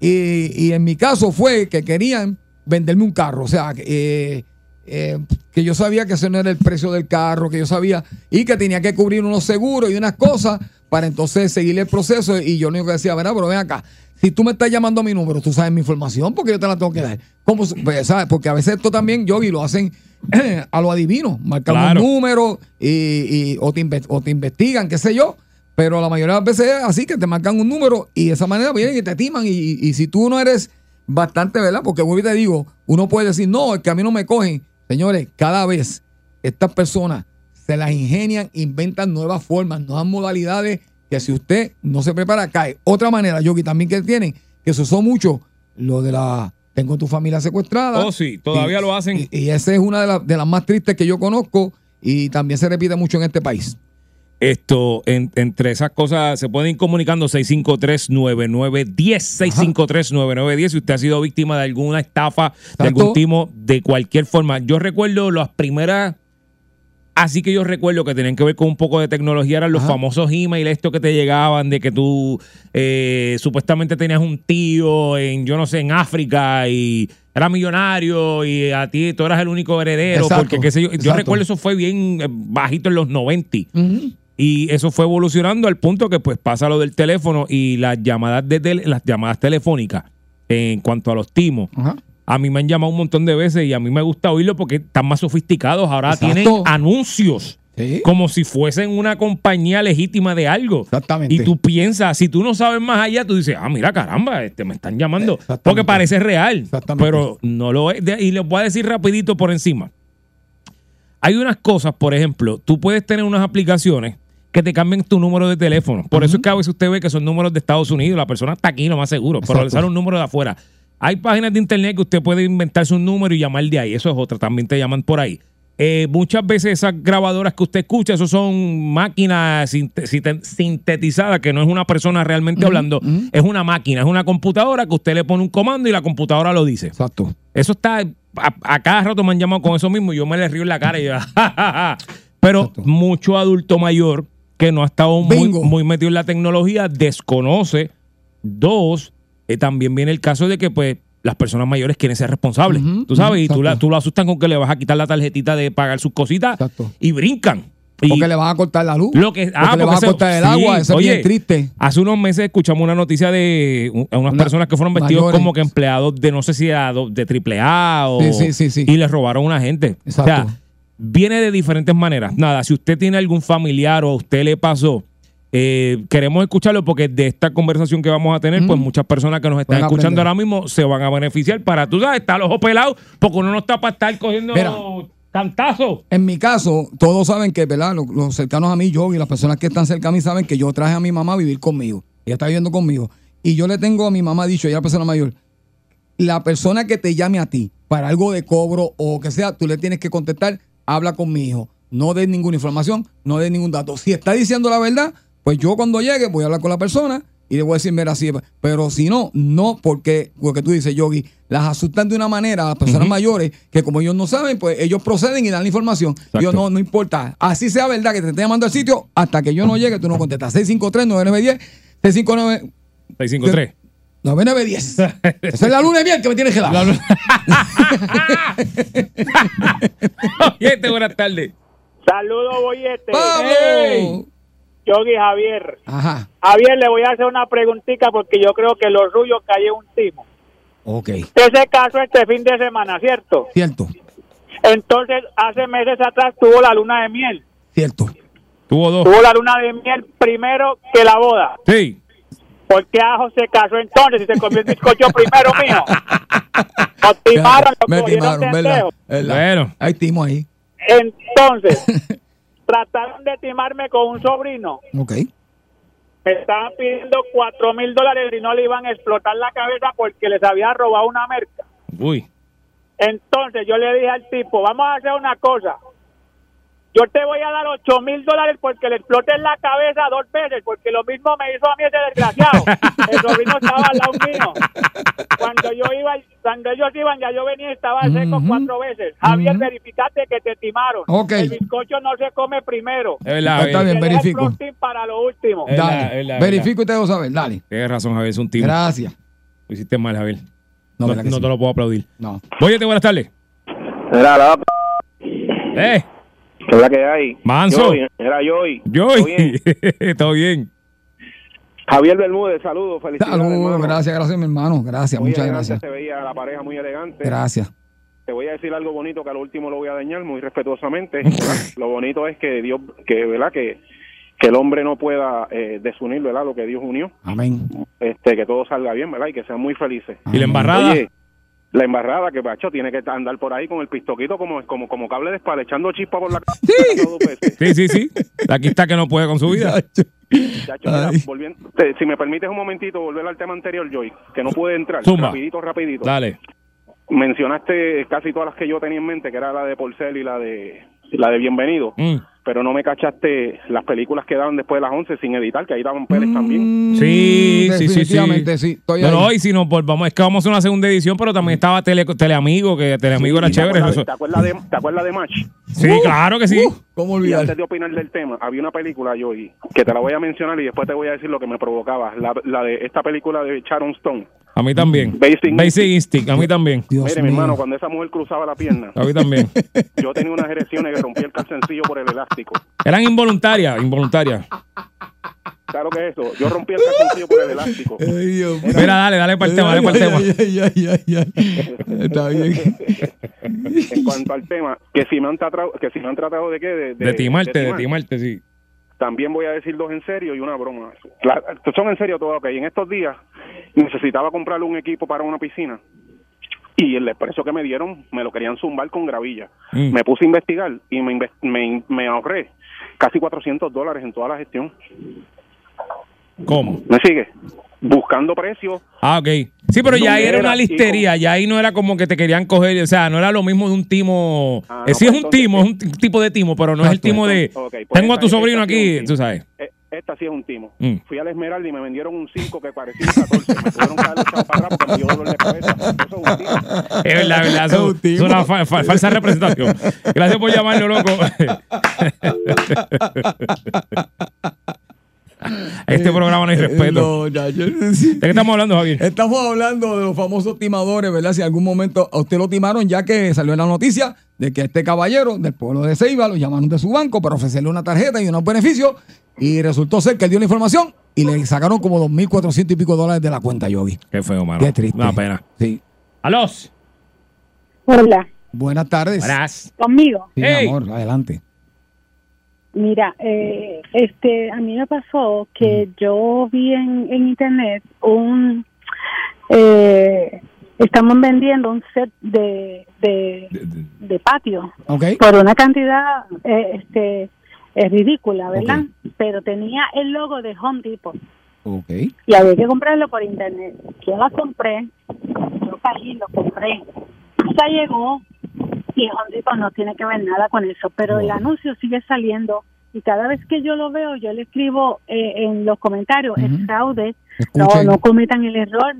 Y, y en mi caso fue que querían venderme un carro. O sea, que, eh, eh, que yo sabía que ese no era el precio del carro, que yo sabía, y que tenía que cubrir unos seguros y unas cosas para entonces seguir el proceso. Y yo lo único que decía, verá, pero ven acá, si tú me estás llamando a mi número, tú sabes mi información, porque yo te la tengo que dar. ¿Cómo, pues, ¿sabes? Porque a veces esto también, Yogi, lo hacen a lo adivino, marcan Claro. un número y, y- o, te o te investigan, qué sé yo. Pero la mayoría de las veces es así, que te marcan un número y de esa manera vienen y te timan. Y, y si tú no eres bastante, ¿verdad? Porque vuelvo y te digo, uno puede decir, no, es que a mí no me cogen. Señores, cada vez estas personas se las ingenian, inventan nuevas formas, nuevas modalidades, que si usted no se prepara, cae. Otra manera, Yogi, también que tienen, que se usó mucho, lo de la, tengo tu familia secuestrada. Oh, sí, todavía Y- lo hacen. Y, y esa es una de, las- de las más tristes que yo conozco y también se repite mucho en este país. Esto, en- entre esas cosas, se pueden ir comunicando 653-9910, 653-9910, si usted ha sido víctima de alguna estafa, de algún timo, de cualquier forma. Yo recuerdo las primeras, así que yo recuerdo que tenían que ver con un poco de tecnología, eran los Ajá. famosos emails, estos que te llegaban de que tú eh, supuestamente tenías un tío en, yo no sé, en África y era millonario y a ti tú eras el único heredero, Exacto, porque qué sé yo. Yo recuerdo eso fue bien eh, bajito en los 90. Ujú. Y eso fue evolucionando al punto que pues pasa lo del teléfono y las llamadas de tele- las llamadas telefónicas en cuanto a los timos. Ajá. A mí me han llamado un montón de veces y a mí me gusta oírlo porque están más sofisticados. Ahora Exacto. tienen anuncios Sí. como si fuesen una compañía legítima de algo. Exactamente. Y tú piensas, si tú no sabes más allá, tú dices, ah, mira, caramba, este, me están llamando. Porque parece real. Exactamente. Pero no lo es. Y les voy a decir rapidito por encima. Hay unas cosas, por ejemplo, tú puedes tener unas aplicaciones que te cambien tu número de teléfono. Por eso es que a veces usted ve que son números de Estados Unidos, la persona está aquí, lo más seguro, pero Exacto. le sale un número de afuera. Hay páginas de internet que usted puede inventarse un número y llamar de ahí. Eso es otra, también te llaman por ahí. Eh, muchas veces esas grabadoras que usted escucha, eso son máquinas sinte- sinte- sintetizadas, que no es una persona realmente hablando, es una máquina, es una computadora que usted le pone un comando y la computadora lo dice. Exacto. Eso está. A, a cada rato me han llamado con eso mismo y yo me le río en la cara y yo, "Ja, ja, ja". Pero Exacto. mucho adulto mayor que no ha estado muy, muy metido en la tecnología desconoce. Dos, eh, también viene el caso de que, pues, las personas mayores quieren ser responsables. Tú sabes, y tú, exacto. la- tú lo asustan con que le vas a quitar la tarjetita de pagar sus cositas Exacto. y brincan. Y Porque le van a cortar la luz. lo que, ah, porque le van a porque cortar el sí, agua. Eso es oye, bien triste. Hace unos meses escuchamos una noticia de un- unas Una- personas que fueron vestidos mayores. como que empleados de no sé si de triple A o Sí, sí, sí, sí. y les robaron a una gente. Exacto. O sea, viene de diferentes maneras. Nada, si usted tiene algún familiar o a usted le pasó, eh, queremos escucharlo porque de esta conversación que vamos a tener, pues muchas personas que nos están escuchando aprender. ahora mismo se van a beneficiar para, tú sabes, estar los ojos pelados porque uno no está para estar cogiendo Mira. cantazos. En mi caso, todos saben que, ¿verdad? Los, los cercanos a mí, yo y las personas que están cerca a mí saben que yo traje a mi mamá a vivir conmigo. Ella está viviendo conmigo. Y yo le tengo a mi mamá dicho, ella es la persona mayor, la persona que te llame a ti para algo de cobro o que sea, tú le tienes que contestar, habla con mi hijo. No des ninguna información, no des ningún dato. Si está diciendo la verdad, pues yo cuando llegue voy a hablar con la persona y le voy a decir, mira, sí. Pero si no, no, porque, porque tú dices, Yogi, las asustan de una manera a las personas mayores que como ellos no saben, pues ellos proceden y dan la información. Yo no, no importa. Así sea verdad que te esté llamando al sitio, hasta que yo no llegue, tú no contestas. 653-9910, 659 653. 9910. Esa es la luna de miel que me tienes que dar. Oye, buenas tardes. Saludos, Boyete. ¡Vamos! Yogi Javier. Ajá. Javier, le voy a hacer una preguntita porque yo creo que lo suyo cayó un timo. Ok, Ese caso este fin de semana, ¿cierto? cierto, Entonces, hace meses atrás tuvo la luna de miel. cierto. Tuvo dos. Tuvo la luna de miel primero que la boda. Sí. ¿Por qué Ajo se casó entonces y se comió el bizcocho primero, mijo? Nos timaron, Me timaron. ¿verdad? Bueno. Hay timo ahí. Entonces, trataron de timarme con un sobrino. Ok. Me estaban pidiendo cuatro mil dólares y no le iban a explotar la cabeza porque les había robado una merca. Uy. Entonces yo le dije al tipo, vamos a hacer una cosa. Yo te voy a dar 8 mil dólares porque le explote en la cabeza dos veces, porque lo mismo me hizo a mí ese desgraciado. El sobrino estaba al lado mío. Cuando yo iba, cuando ellos iban, ya yo venía y estaba seco Ujú. cuatro veces. Javier, Ujú. verificate que te timaron. El bizcocho no se come primero. Es verdad, Está es bien, el verifico. protein para lo último. Es Dale. verdad, Verifico y te dejo saber. Dale. Tienes razón, Javier, es un tipo. Gracias. Lo hiciste mal, Javier. No, No, te lo puedo aplaudir. No. Oye, buenas tardes. Era la Eh, que es la que hay. Manso. Joey, era Joy. yo. ¿Todo bien? Javier Bermúdez, saludos, felicidades. Saludos, gracias, gracias, mi hermano. Gracias, Muy muchas elegante gracias. Se veía la pareja muy elegante. Gracias. Te voy a decir algo bonito que a lo último lo voy a dañar muy respetuosamente. lo bonito es que Dios, que verdad que, que el hombre no pueda eh, desunir, ¿verdad? Lo que Dios unió. Amén. Este, que todo salga bien, ¿verdad? Y que sean muy felices. ¿Y la embarrada? Oye, la embarrada que Pacho tiene que andar por ahí con el pistoquito como como como cable de espalda echando chispa por la cabeza dos veces. Sí, sí, sí. Aquí está que no puede con su vida. Chacho, mira, volviendo- te- si me permites un momentito volver al tema anterior, Joy, que no pude entrar. Zumba. Rapidito, rapidito. Dale. Mencionaste casi todas las que yo tenía en mente, que era la de Porcel y la de la de Bienvenido, Mm. Pero no me cachaste las películas que daban después de las 11 sin editar, que ahí daban peles también. Mm, Sí, sí, sí, sí. Definitivamente, sí. Estoy No, no, ahí. y si nos volvamos, es que vamos a hacer una segunda edición, pero también estaba Tele, Teleamigo, que Teleamigo era ¿Y te chévere. acuerdas- eso- ¿Te acuerdas de, te acuerdas de Match? Sí, claro que sí. Uh, ¿Cómo Y olvidar? antes de opinar del tema, había una película, Joy, que te la voy a mencionar y después te voy a decir lo que me provocaba. La, la de esta película de Sharon Stone. A mí también. Basic Basic Instinct, a mí también. Dios Mire, mi hermano, cuando esa mujer cruzaba la pierna, A mí también. yo tenía unas erecciones que rompía el calzoncillo por el elástico. Eran involuntarias, involuntarias. Claro que es eso. Yo rompí el calzoncillo por el elástico. Ay, Dios mío. Mira, dale, dale para el tema, dale para el tema. Ay, ay, ay, ay, ay. Está bien. En cuanto al tema, que si me han tratado, que si me han tratado de qué, de, De timarte, de timar. timarte, sí. También voy a decir dos en serio y una broma. La- son en serio todo, ok. En estos días necesitaba comprarle un equipo para una piscina y el precio que me dieron me lo querían zumbar con gravilla. Mm. Me puse a investigar y me, me, me ahorré casi 400 dólares en toda la gestión. ¿Cómo? ¿Me sigue? Buscando precios. Ah, ok. Sí, pero ya ahí era una listería, ya ahí no era como que te querían coger, o sea, no era lo mismo de un timo. Ah, eh, no, sí pues es un entonces, timo, es un tipo de timo, pero no es el timo de. Ok, pues Tengo a esta- tu sobrino aquí, tú sabes. Eh, Esta sí es un timo. Mm. Fui al Esmeralda y me vendieron un 5 que parecía un 14. Me darle echado para atrás porque me dio dolor de cabeza. Eso es un timo. Es verdad, es verdad. Es Eso, un timo. es una fa- fa- falsa representación. Gracias por llamarlo, loco. este programa no hay respeto. No, ya, yo- sí. ¿De qué estamos hablando, Javier? Estamos hablando de los famosos timadores, ¿verdad? Si en algún momento a usted lo timaron, ya que salió en la noticia de que este caballero del pueblo de Ceiba lo llamaron de su banco para ofrecerle una tarjeta y unos beneficios y resultó ser que él dio la información y le sacaron como 2.400 y pico dólares de la cuenta Yogi. Qué feo, mano. Qué triste. Una pena. Sí. ¡Alos! Hola, Buenas tardes. Buenas. conmigo. Sí, Hey. mi amor, adelante. Mira, eh, este, a mí me pasó que yo vi en, en internet un, eh, estamos vendiendo un set de, de, de patio ¿Ok? por una cantidad, eh, este, es ridícula, ¿verdad? Pero tenía el logo de Home Depot Ok. y había que comprarlo por internet. Yo la compré, yo caí, lo compré. Hasta llegó y Home Depot no tiene que ver nada con eso, pero el anuncio sigue saliendo y cada vez que yo lo veo, yo le escribo eh, en los comentarios, Ujú. es fraude, no, Escuchen. no cometan el error,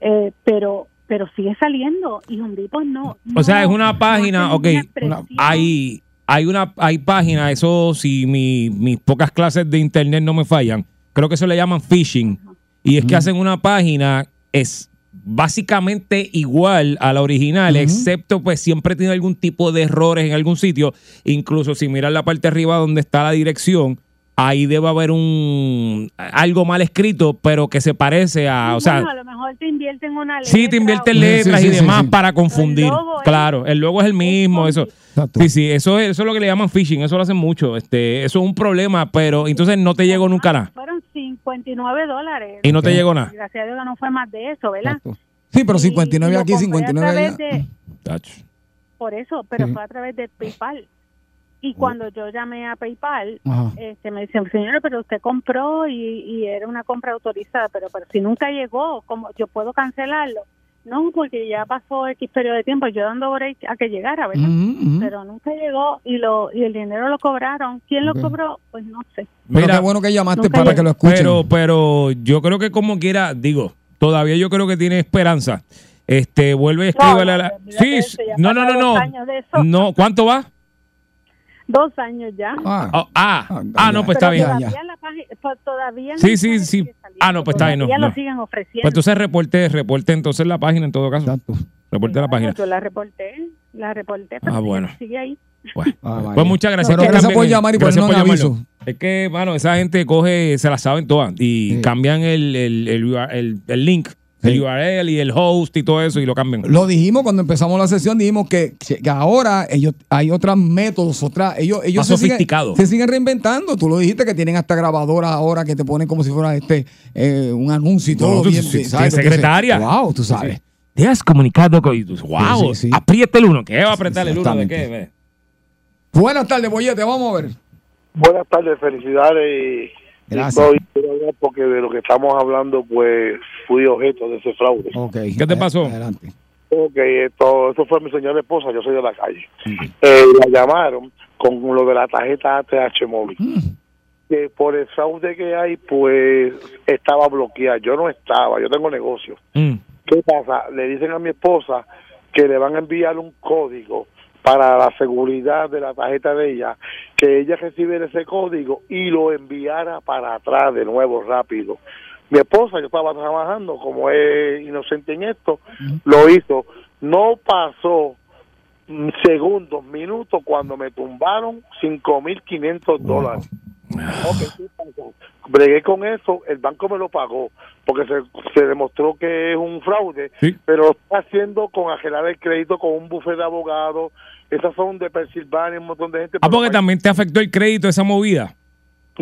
eh, pero pero sigue saliendo y Home Depot no. O sea, no- es una no página, hace ok, una-. Hay, hay una hay página, eso si mi- mis pocas clases de internet no me fallan, creo que eso le llaman phishing. Y es que hacen una página, es básicamente igual a la original, excepto pues siempre tiene algún tipo de errores en algún sitio. Incluso si miras la parte de arriba donde está la dirección, ahí debe haber un algo mal escrito, pero que se parece a, o sea, Bueno, a lo mejor te invierten una letra. Sí, te invierten letras Sí, sí, y sí, demás sí. para confundir. El logo es- claro, el logo es el mismo, eso. Exacto. Sí, sí, eso es, eso es lo que le llaman phishing, eso lo hacen mucho. Este, eso es un problema, pero entonces no te llegó nunca nada. Fueron 59 dólares. Y no te llegó nada. Gracias a Dios no fue más de eso, ¿verdad? Exacto. Sí, pero Y- 59 y aquí, compré 59 a allá. través de- por eso, pero Sí. fue a través de PayPal. Y cuando yo llamé a PayPal, Ajá. este, me dicen, señora, pero usted compró y, y era una compra autorizada, pero, pero si nunca llegó, como yo puedo cancelarlo? No, porque ya pasó X periodo de tiempo, yo dando break a que llegara, ¿verdad? Pero nunca llegó y lo y el dinero lo cobraron. ¿Quién lo cobró? Pues no sé. Pero Mira, qué bueno que llamaste para llegó. que lo escuchen. Pero, pero yo creo que como quiera, digo, todavía yo creo que tiene esperanza. Este, vuelve y escríbele a la. Sí, no, no, no, no. No, ¿cuánto va? Dos años ya. Ah, Ah, ah, Ah, ah, no, pues está bien. todavía la pues, todavía Sí, no sí, sí. Ah, no, pues está bien, no, no. lo siguen ofreciendo. Pues entonces reporte, reporte entonces la página en todo caso. exacto. Reporte la Bueno, página. Yo la reporté, la reporté. Ah, pero bueno. Sigue ahí. Bueno. Ah, vale. Pues muchas gracias. Pero gracias por llamar y por llamarlo. aviso. Es que, mano, esa gente coge, se la saben todas y Sí. cambian el, el, el- el link, Sí. el URL y el host y todo eso y lo cambian. Lo dijimos cuando empezamos la sesión, dijimos que, que ahora ellos hay otros métodos, otras, ellos, ellos Más se siguen, sofisticados. se siguen reinventando. Tú lo dijiste que tienen hasta grabadoras ahora que te ponen como si fuera este eh, un anuncio y No, todo. tú- bien, sí, secretaria. Wow, tú sabes. Sí. Te has comunicado con. Wow, Sí, sí, sí. apriete el uno. ¿Qué va a apretar el uno? ¿De qué? Ve. Buenas tardes, Boyete, vamos a ver. Buenas tardes, felicidades. y- Gracias. porque de lo que estamos hablando, pues fui objeto de ese fraude. Ok. ¿Qué te pasó? Adelante. Ok, esto, eso fue mi señora esposa, yo soy de la calle. Ok. Eh, la llamaron con lo de la tarjeta ATH móvil. Mm. Que por el fraude que hay, pues estaba bloqueada. Yo no estaba, yo tengo negocio. Mm. ¿Qué pasa? Le dicen a mi esposa que le van a enviar un código para la seguridad de la tarjeta de ella, que ella recibiera ese código y lo enviara para atrás de nuevo rápido. Mi esposa, yo estaba trabajando, como es inocente en esto, lo hizo. No pasó segundos, minutos, cuando me tumbaron 5.500 dólares. Ok, ¿qué pasó? Bregué con eso, el banco me lo pagó, porque se, se demostró que es un fraude, Sí. pero lo está haciendo con agelar el crédito con un bufete de abogados. Esas son de Pensilvania, un montón de gente. Ah, porque también te afectó el crédito esa movida.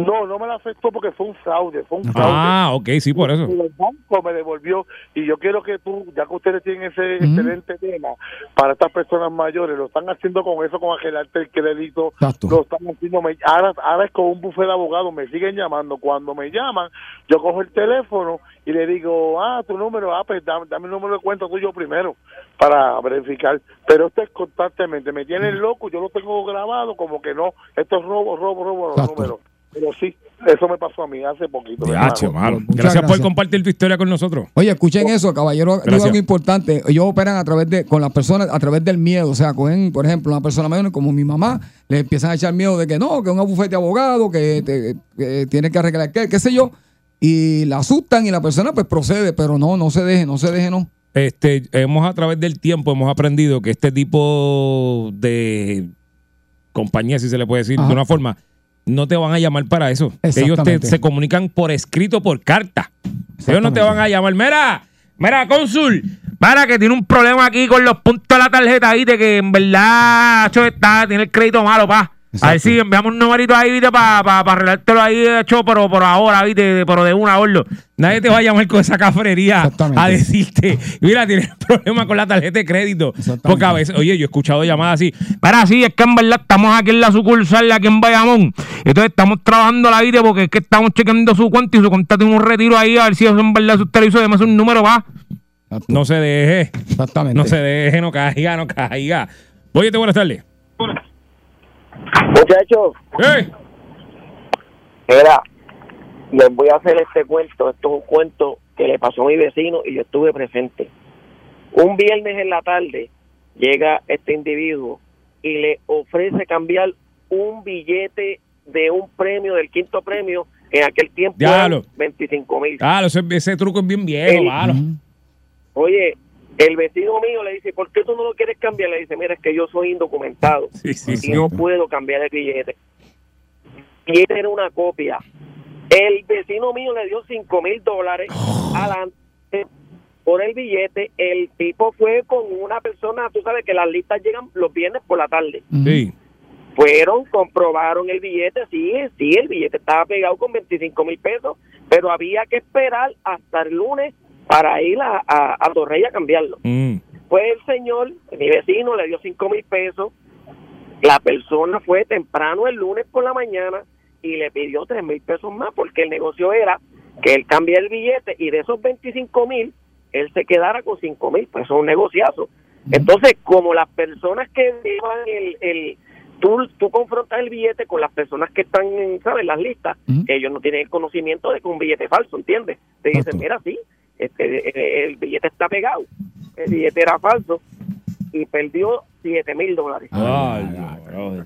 No, no me la afectó porque fue un fraude, fue un fraude. Ah, ok, sí, por eso. Y el banco me devolvió y yo quiero que tú, ya que ustedes tienen ese excelente tema para estas personas mayores, lo están haciendo con eso, con agelarte el crédito, Exacto. lo están haciendo, me- ahora, ahora es con un bufete de abogados, me siguen llamando, cuando me llaman, yo cojo el teléfono y le digo, ah, tu número, ah, pues dame, dame el número de cuenta tuyo primero para verificar, pero esto es constantemente, me tienen loco, yo lo tengo grabado como que no, esto es robo, robo, robo los números, pero sí, eso me pasó a mí hace poquito. Diache. Muchas Gracias, por gracias. compartir tu historia con nosotros. Oye, escuchen eso, caballero, digo Gracias. algo importante. Ellos operan a través de, con las personas, a través del miedo. O sea, cogen, por ejemplo, una persona mayor como mi mamá, le empiezan a echar miedo de que no, que es un bufete de abogado, que, te- que tiene que arreglar qué, qué sé yo. Y la asustan y la persona pues procede, pero no, no se deje, no se deje, no. Este, hemos a través del tiempo hemos aprendido que este tipo de compañía, si se le puede decir Ajá. de una forma, no te van a llamar para eso. Ellos te, se comunican por escrito, por carta. Ellos no te van a llamar. Mira, mira, cónsul, para que tiene un problema aquí con los puntos de la tarjeta, viste, que en verdad, hecho, está, tiene el crédito malo, pa. A ver Exacto. si enviamos un numerito ahí, viste, para pa, pa arreglártelo ahí, hecho, pero por ahora, viste, pero de una, gordo. Nadie te va a llamar con esa cafrería a decirte, mira, tienes problema con la tarjeta de crédito. Porque a veces, oye, yo he escuchado llamadas así, para sí, es que en verdad estamos aquí en la sucursal, aquí en Bayamón. Entonces estamos trabajando la vida porque es que estamos chequeando su cuenta y su cuenta tiene un retiro ahí, a ver si eso en verdad usted hizo, además un número va. Exacto. No se deje, Exactamente. no se deje, no caiga, no caiga. Oye, buenas tardes. Muchachos, ¡Ey! era, les voy a hacer este cuento. Esto es un cuento que le pasó a mi vecino y yo estuve presente. Un viernes en la tarde llega este individuo y le ofrece cambiar un billete de un premio, del quinto premio, en aquel tiempo Diablo. eran 25 mil. Ah, ese, ese truco es bien viejo. Ujú. Oye, el vecino mío le dice, ¿por qué tú no lo quieres cambiar? Le dice, mira, es que yo soy indocumentado. Sí, sí, y sí. no puedo cambiar el billete. Y esta era una copia. El vecino mío le dio cinco mil dólares adelante por el billete. El tipo fue con una persona, tú sabes que las listas llegan los viernes por la tarde. Sí. Fueron, comprobaron el billete, sí, sí, el billete estaba pegado con 25 mil pesos, pero había que esperar hasta el lunes para ir a, a, a Torrey a cambiarlo. Mm. Pues el señor, mi vecino, le dio cinco mil pesos. La persona fue temprano el lunes por la mañana y le pidió tres mil pesos más porque el negocio era que él cambie el billete y de esos 25 mil él se quedara con cinco mil, pues eso es un negociazo. Entonces, como las personas que llevan el, el tú, tú confrontas el billete con las personas que están en, ¿sabes? las listas, ellos no tienen el conocimiento de que un billete falso, ¿entiendes? Te dicen, mira, sí, este, eh, el billete está pegado, el billete era falso y perdió siete mil dólares.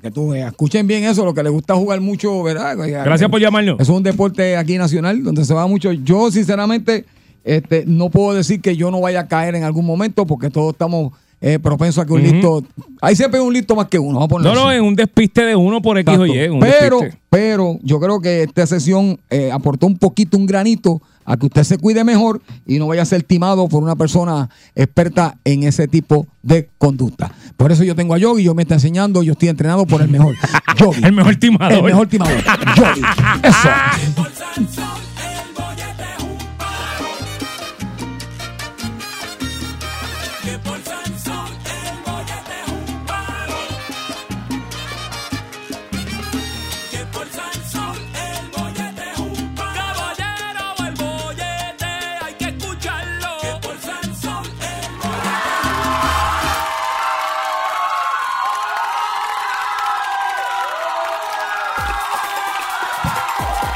Que tú veas. Escuchen bien eso, lo que les gusta jugar mucho, ¿verdad? Gracias por llamarnos. Es un deporte aquí nacional donde se va mucho. Yo, sinceramente, este, no puedo decir que yo no vaya a caer en algún momento porque todos estamos eh, propensos a que un listo. Ahí siempre hay un listo más que uno. Vamos a ponerlo No, no, es un despiste de uno por X o Y. Pero, despiste. pero yo creo que esta sesión eh, aportó un poquito, un granito a que usted se cuide mejor y no vaya a ser timado por una persona experta en ese tipo de conducta. Por eso yo tengo a Yogi, yo me está enseñando, yo estoy entrenado por el mejor. Yogi. El mejor timador. El mejor timador. Yogi. Eso.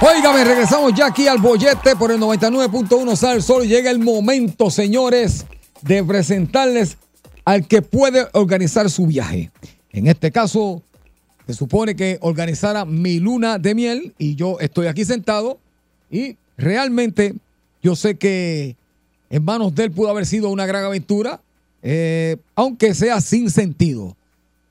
Óigame, regresamos ya aquí al bollete por el 99.1 Sal Sol. Llega el momento, señores, de presentarles al que puede organizar su viaje. En este caso, se supone que organizara mi luna de miel y yo estoy aquí sentado y realmente yo sé que en manos de él pudo haber sido una gran aventura, eh, aunque sea sin sentido.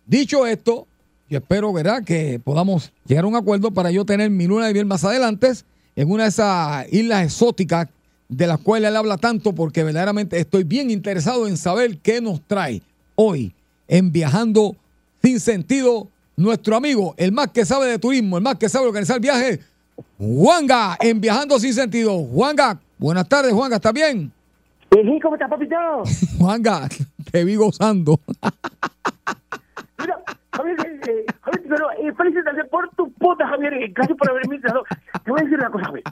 Dicho esto, yo espero, ¿verdad?, que podamos llegar a un acuerdo para yo tener mi luna de miel más adelante en una de esas islas exóticas de las cuales él habla tanto, porque verdaderamente estoy bien interesado en saber qué nos trae hoy en Viajando Sin Sentido nuestro amigo, el más que sabe de turismo, el más que sabe organizar viajes, Juanga, en Viajando Sin Sentido. Juanga, buenas tardes, Juanga, ¿estás bien? ¿Cómo estás, papito? Juanga, te vi gozando. Javier, eh, eh, Javier, pero eh, por tu puta, Javier. eh, gracias por haberme invitado. Te voy a decir una cosa, Javier.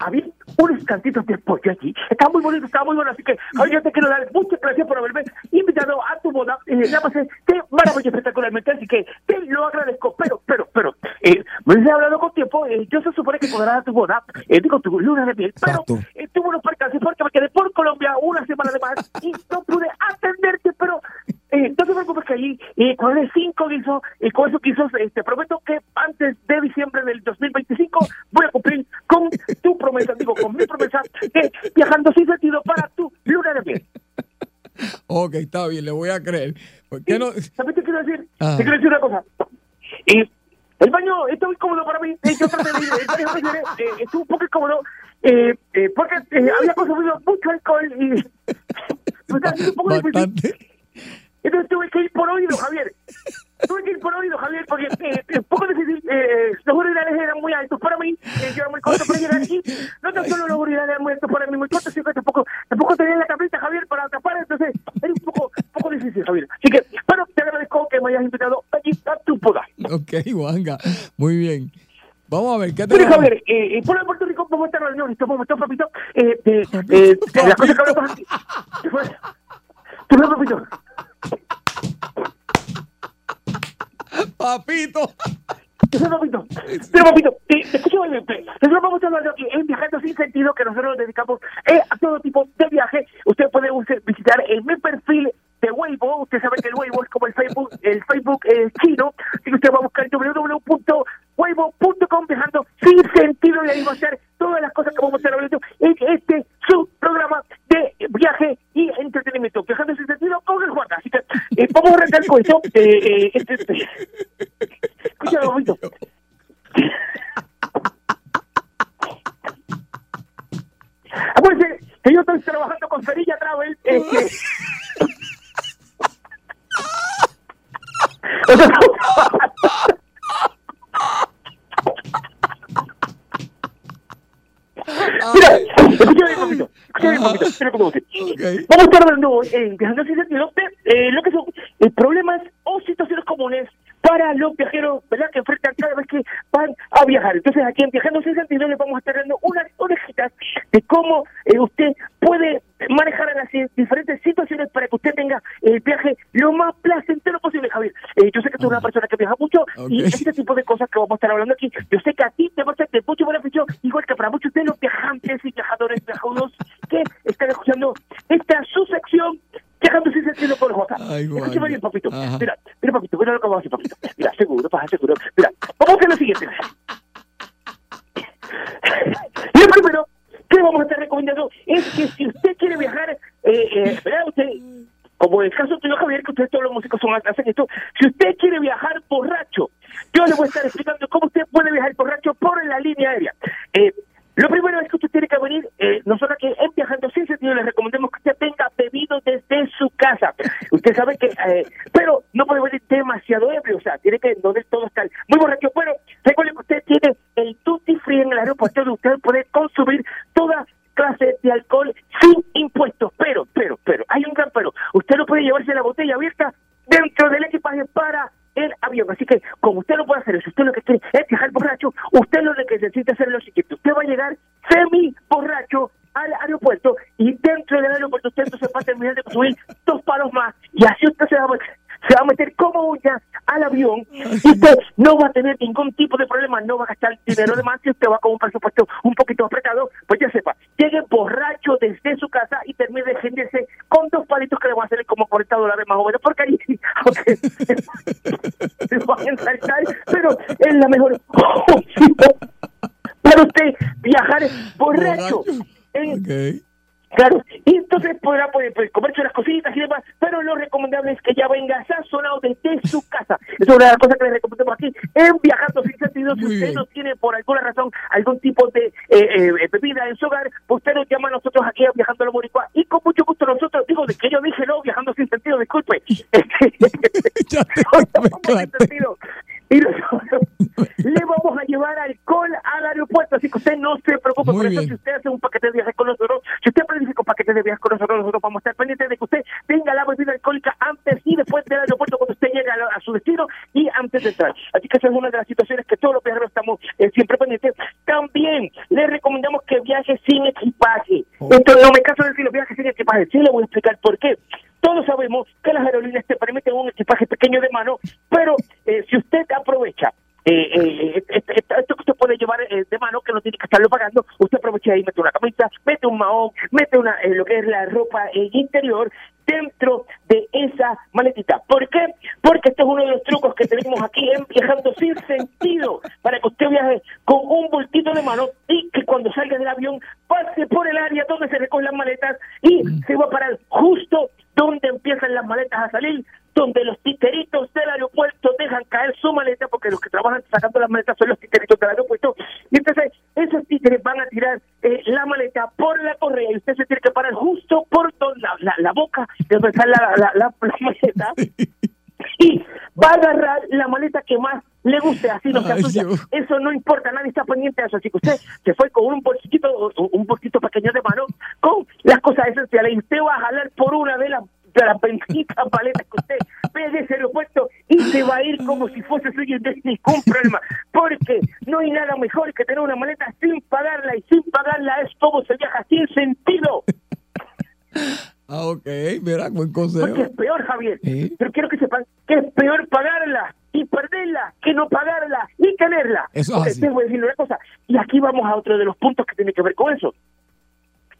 Había unos cantitos de pollo allí. Estaba muy bonito, estaba muy bueno. Así que, Javier, yo te quiero dar muchas gracias por haberme invitado a tu boda. Eh, la pasé qué maravilla espectacularmente. Así que te lo agradezco. Pero, pero, pero, eh, me he hablado con tiempo. Eh, yo se supone que podrás a tu boda, eh, digo, tu luna de miel. Pero eh, tuve unos percances porque me quedé por Colombia una semana de más y no pude atenderte. Pero eh, no te preocupes que allí, eh, con el 5 guisos, y con esos guisos, eh, te prometo que antes de diciembre del 2025 voy a cumplir con tu promesa, digo, con mi promesa de viajando sin sentido para tu luna de miel. Ok, está bien, le voy a creer. ¿Por qué qué quiero decir? Ah. Te quiero decir una cosa. Eh, el baño está muy cómodo para mí. Eh, yo traté de ir, eh, estuvo un poco incómodo eh, eh, porque eh, había consumido mucho alcohol y haciendo un poco difícil. Entonces tuve que ir por oído, Javier. Tuve que ir por oído, Javier, porque eh, es poco difícil. Eh, los urinales eran muy altos para mí. Eh, yo era muy corto para llegar aquí. No tan solo los urinales eran muy altos para mí, muy cortos, sino que tampoco, tampoco tenía la tablita, Javier, para tapar. Entonces era un poco, un poco difícil, Javier. Así que, bueno, te agradezco que me hayas invitado allí a tu boda. Ok, Juanga, muy bien. Vamos a ver, ¿qué Mire, tenemos? Javier, eh, eh, por Puerto Rico, ¿cómo está la reunión? ¿Cómo está, papito? Eh, eh, eh, de las cosas que hablamos aquí. ¿Qué fue? ¿Qué fue, papito? Papito. ¿Qué fue, papito? Papito, escúchame nosotros vamos a hablar en Viajando Sin Sentido, que nosotros nos dedicamos eh, a todo tipo de viaje. Usted puede visitar en mi perfil de Weibo. Usted sabe que el Weibo es como el Facebook, el Facebook eh, chino. Así que usted va a buscar www.weibo.com viajando sin sentido y ahí va a estar todas las cosas que vamos a estar hablando en este su programa de viaje y entretenimiento. Viajando sin sentido con el Juan. Así que eh, vamos a arrancar con eso. Eh, eh, este, este. Escúchame, papito. Acuérdense que yo estoy trabajando con Cerilla Travel. Este... O sea, Mira, escúchame un poquito, escúchame un poquito, espera cómo dice. Vamos a estar hablando eh, de eh, lo que son eh, problemas o situaciones comunes para los viajeros, ¿verdad?, que enfrentan cada vez que van a viajar. Entonces, aquí en Viajando sin sentido les vamos a estar dando unas orejitas de cómo eh, usted puede manejar las eh, diferentes situaciones para que usted tenga el viaje lo más placentero posible, Javier. Eh, yo sé que tú eres una persona que viaja mucho y este tipo de cosas que vamos a estar hablando aquí, yo sé que a ti te va a ser de mucho beneficio, igual que para muchos de los viajantes y viajadores viajudos que están escuchando esta su sección. Viajando sin sentido con J. Ay, Escúchame bien, papito. Ajá. Mira, mira, papito, mira lo que vamos a hacer, papito. Mira, seguro, pasa seguro. Mira, vamos a hacer lo siguiente. Y lo primero que vamos a estar recomendando es que si usted quiere viajar, eh, eh. Usted, como en el caso tuyo, Javier, que ustedes todos los músicos son hacen esto, si usted quiere viajar borracho, yo le voy a estar explicando cómo usted puede viajar borracho por la línea aérea. Eh, lo primero es que usted tiene que venir, eh, nosotros que en Viajando Sin Sentido les recomendamos que usted venga bebido desde su casa. Usted sabe que, eh, pero no puede venir demasiado ebrio, o sea, tiene que del todo estar muy borracho. Bueno, recuerde que usted tiene el duty en el aeropuerto donde usted puede consumir toda clase de alcohol sin impuestos. Pero, pero, pero, hay un gran pero. Usted no puede llevarse la botella abierta dentro del equipaje para el avión. Así que, como usted no puede hacer eso, usted lo que quiere es viajar borracho, usted lo que necesita hacer es lo siguiente. Usted va a llegar semi borracho al aeropuerto y dentro del aeropuerto usted entonces va a terminar de consumir dos palos más y así usted se va a se va a meter como uña al avión y usted no va a tener ningún tipo de problema, no va a gastar dinero de más si usted va con un presupuesto un poquito apretado, pues ya sepa, llegue borracho desde su casa y termine de gendirse con dos palitos que le van a salir como 40 dólares más o menos, porque ahí se van a ensalzar, pero es la mejor para usted viajar borracho. En- Ok. Claro, y entonces podrá pues, pues, comerse unas cositas y demás, pero lo recomendable es que ya venga sazonado desde su casa. Esa es una de las cosas que les recomendamos aquí en Viajando Sin Sentido. Si Muy usted bien. no tiene por alguna razón algún tipo de eh, eh, bebida en su hogar, pues usted nos llama a nosotros aquí a Viajando a la Boricua y con mucho gusto nosotros, digo, de que yo dije no, Viajando Sin Sentido, disculpe. Ya te Sin sentido. Y nosotros le vamos a llevar alcohol al aeropuerto, así que usted no se preocupe Muy por eso. bien. Si usted hace un paquete de viaje con nosotros, si usted planifica un paquete de viaje con nosotros, nosotros vamos a estar pendientes de que usted tenga la bebida alcohólica antes y después del aeropuerto cuando usted llegue a, a su destino y antes de entrar. Así que esa es una de las situaciones que todos los viajeros estamos eh, siempre pendientes. También le recomendamos que viaje sin equipaje. Esto no me caso de decir los viajes sin equipaje. Sí le voy a explicar por qué. Todos sabemos que las aerolíneas te permiten un equipaje pequeño de mano, pero eh, si usted aprovecha eh, eh, esto que usted puede llevar de mano, que no tiene que estarlo pagando, usted aprovecha ahí, mete una camisa, mete un mahón, mete una lo que es la ropa interior dentro de esa maletita. ¿Por qué? Porque este es uno de los trucos que tenemos aquí en Viajando Sin Sentido, para que usted viaje con un bultito de mano y que cuando salga del avión pase por el área donde se recogen las maletas y se va a parar justo donde empiezan las maletas a salir, donde los titeritos del aeropuerto dejan caer su maleta, porque los que trabajan sacando las maletas son los titeritos del aeropuerto, y entonces esos títeres van a tirar eh, la maleta por la correa y usted se tiene que parar justo por donde la, la, la boca de donde está la, la, la, la maleta y va a agarrar la maleta que más le guste, así no se asusta. Eso no importa, nadie está pendiente de eso. Así que usted se fue con un bolsito, un bolsito pequeño de mano, con las cosas esenciales, y usted va a jalar por una de las de las benditas maletas que usted ve de ese aeropuerto y se va a ir como si fuese suyo hay ningún problema. Porque no hay nada mejor que tener una maleta sin pagarla, y sin pagarla es como se viaja sin sentido. Ah, ok, mira, buen Porque consejo. es peor, Javier. Sí. Pero quiero que sepan que es peor pagarla y perderla que no pagarla y tenerla. Eso es Porque así. te voy a decir una cosa. Y aquí vamos a otro de los puntos que tiene que ver con eso.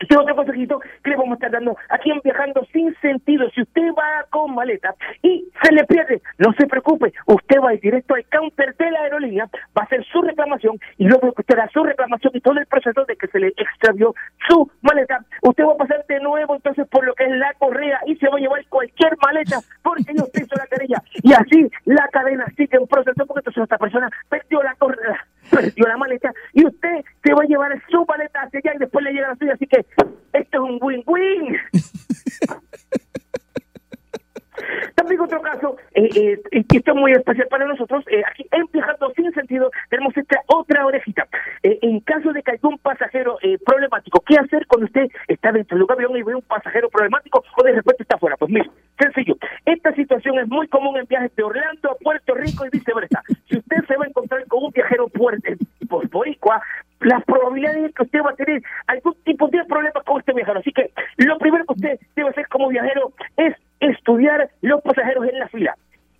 Este otro consejito que le vamos a estar dando aquí en Viajando Sin Sentido. Si usted va con maleta y se le pierde, no se preocupe. Usted va directo al counter de la aerolínea, va a hacer su reclamación y luego que usted da su reclamación y todo el proceso de que se le extravió su maleta, usted va a pasar de nuevo entonces por lo que es la correa y se va a llevar cualquier maleta porque no usted hizo la querella. Y así la cadena sigue en proceso porque entonces esta persona perdió la correa, perdió la maleta y usted se va a llevar su maleta hacia allá y después le llega la suya. Así que esto es un win-win. También otro caso, eh, eh, esto es muy especial para nosotros, eh, aquí en Viajando Sin Sentido tenemos esta otra orejita. Eh, en caso de que algún pasajero eh, problemático, ¿qué hacer cuando usted está dentro de un avión y ve un pasajero problemático o de repente está afuera? Pues mire, sencillo, esta situación es muy común en viajes de Orlando a Puerto Rico y viceversa. Si usted se va a encontrar con un viajero puerto, por boricua, las probabilidades de que usted va a tener algún tipo de problema con este viajero. Así que lo primero que usted debe hacer como viajero es estudiar los pasajeros en la fila.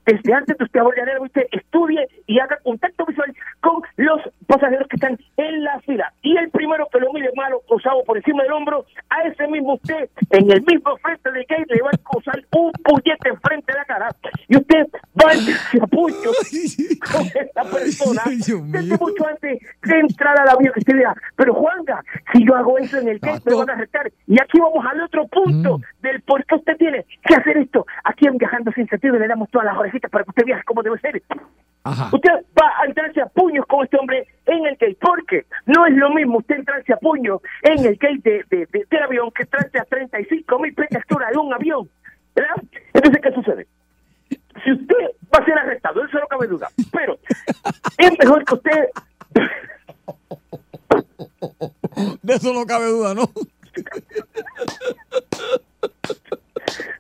Desde antes de usted abordar usted estudie y haga contacto visual con los pasajeros que están en la fila. Y el primero que lo mire malo, cruzado por encima del hombro, a ese mismo usted, en el mismo frente del gate, le va a cruzar un puñete enfrente de la cara. Y usted va a a puño con esta persona desde mucho antes de entrar al avión. Que usted diga, pero Juanga, si yo hago eso en el gate, me van a arrestar. Y aquí vamos al otro punto del por qué usted tiene que hacer esto. Aquí en Viajando Sin Sentido le damos todas las orejitas para que usted viaje como debe ser. Usted va a entrarse a puños con este hombre en el gate, porque no es lo mismo usted entrarse a puños en el gate de, de- de- del avión que entrarse a 35 mil pies de altura de un avión. ¿verdad? Entonces, ¿qué sucede? Si usted va a ser arrestado, eso no cabe duda, pero es mejor que usted De eso no cabe duda, ¿no?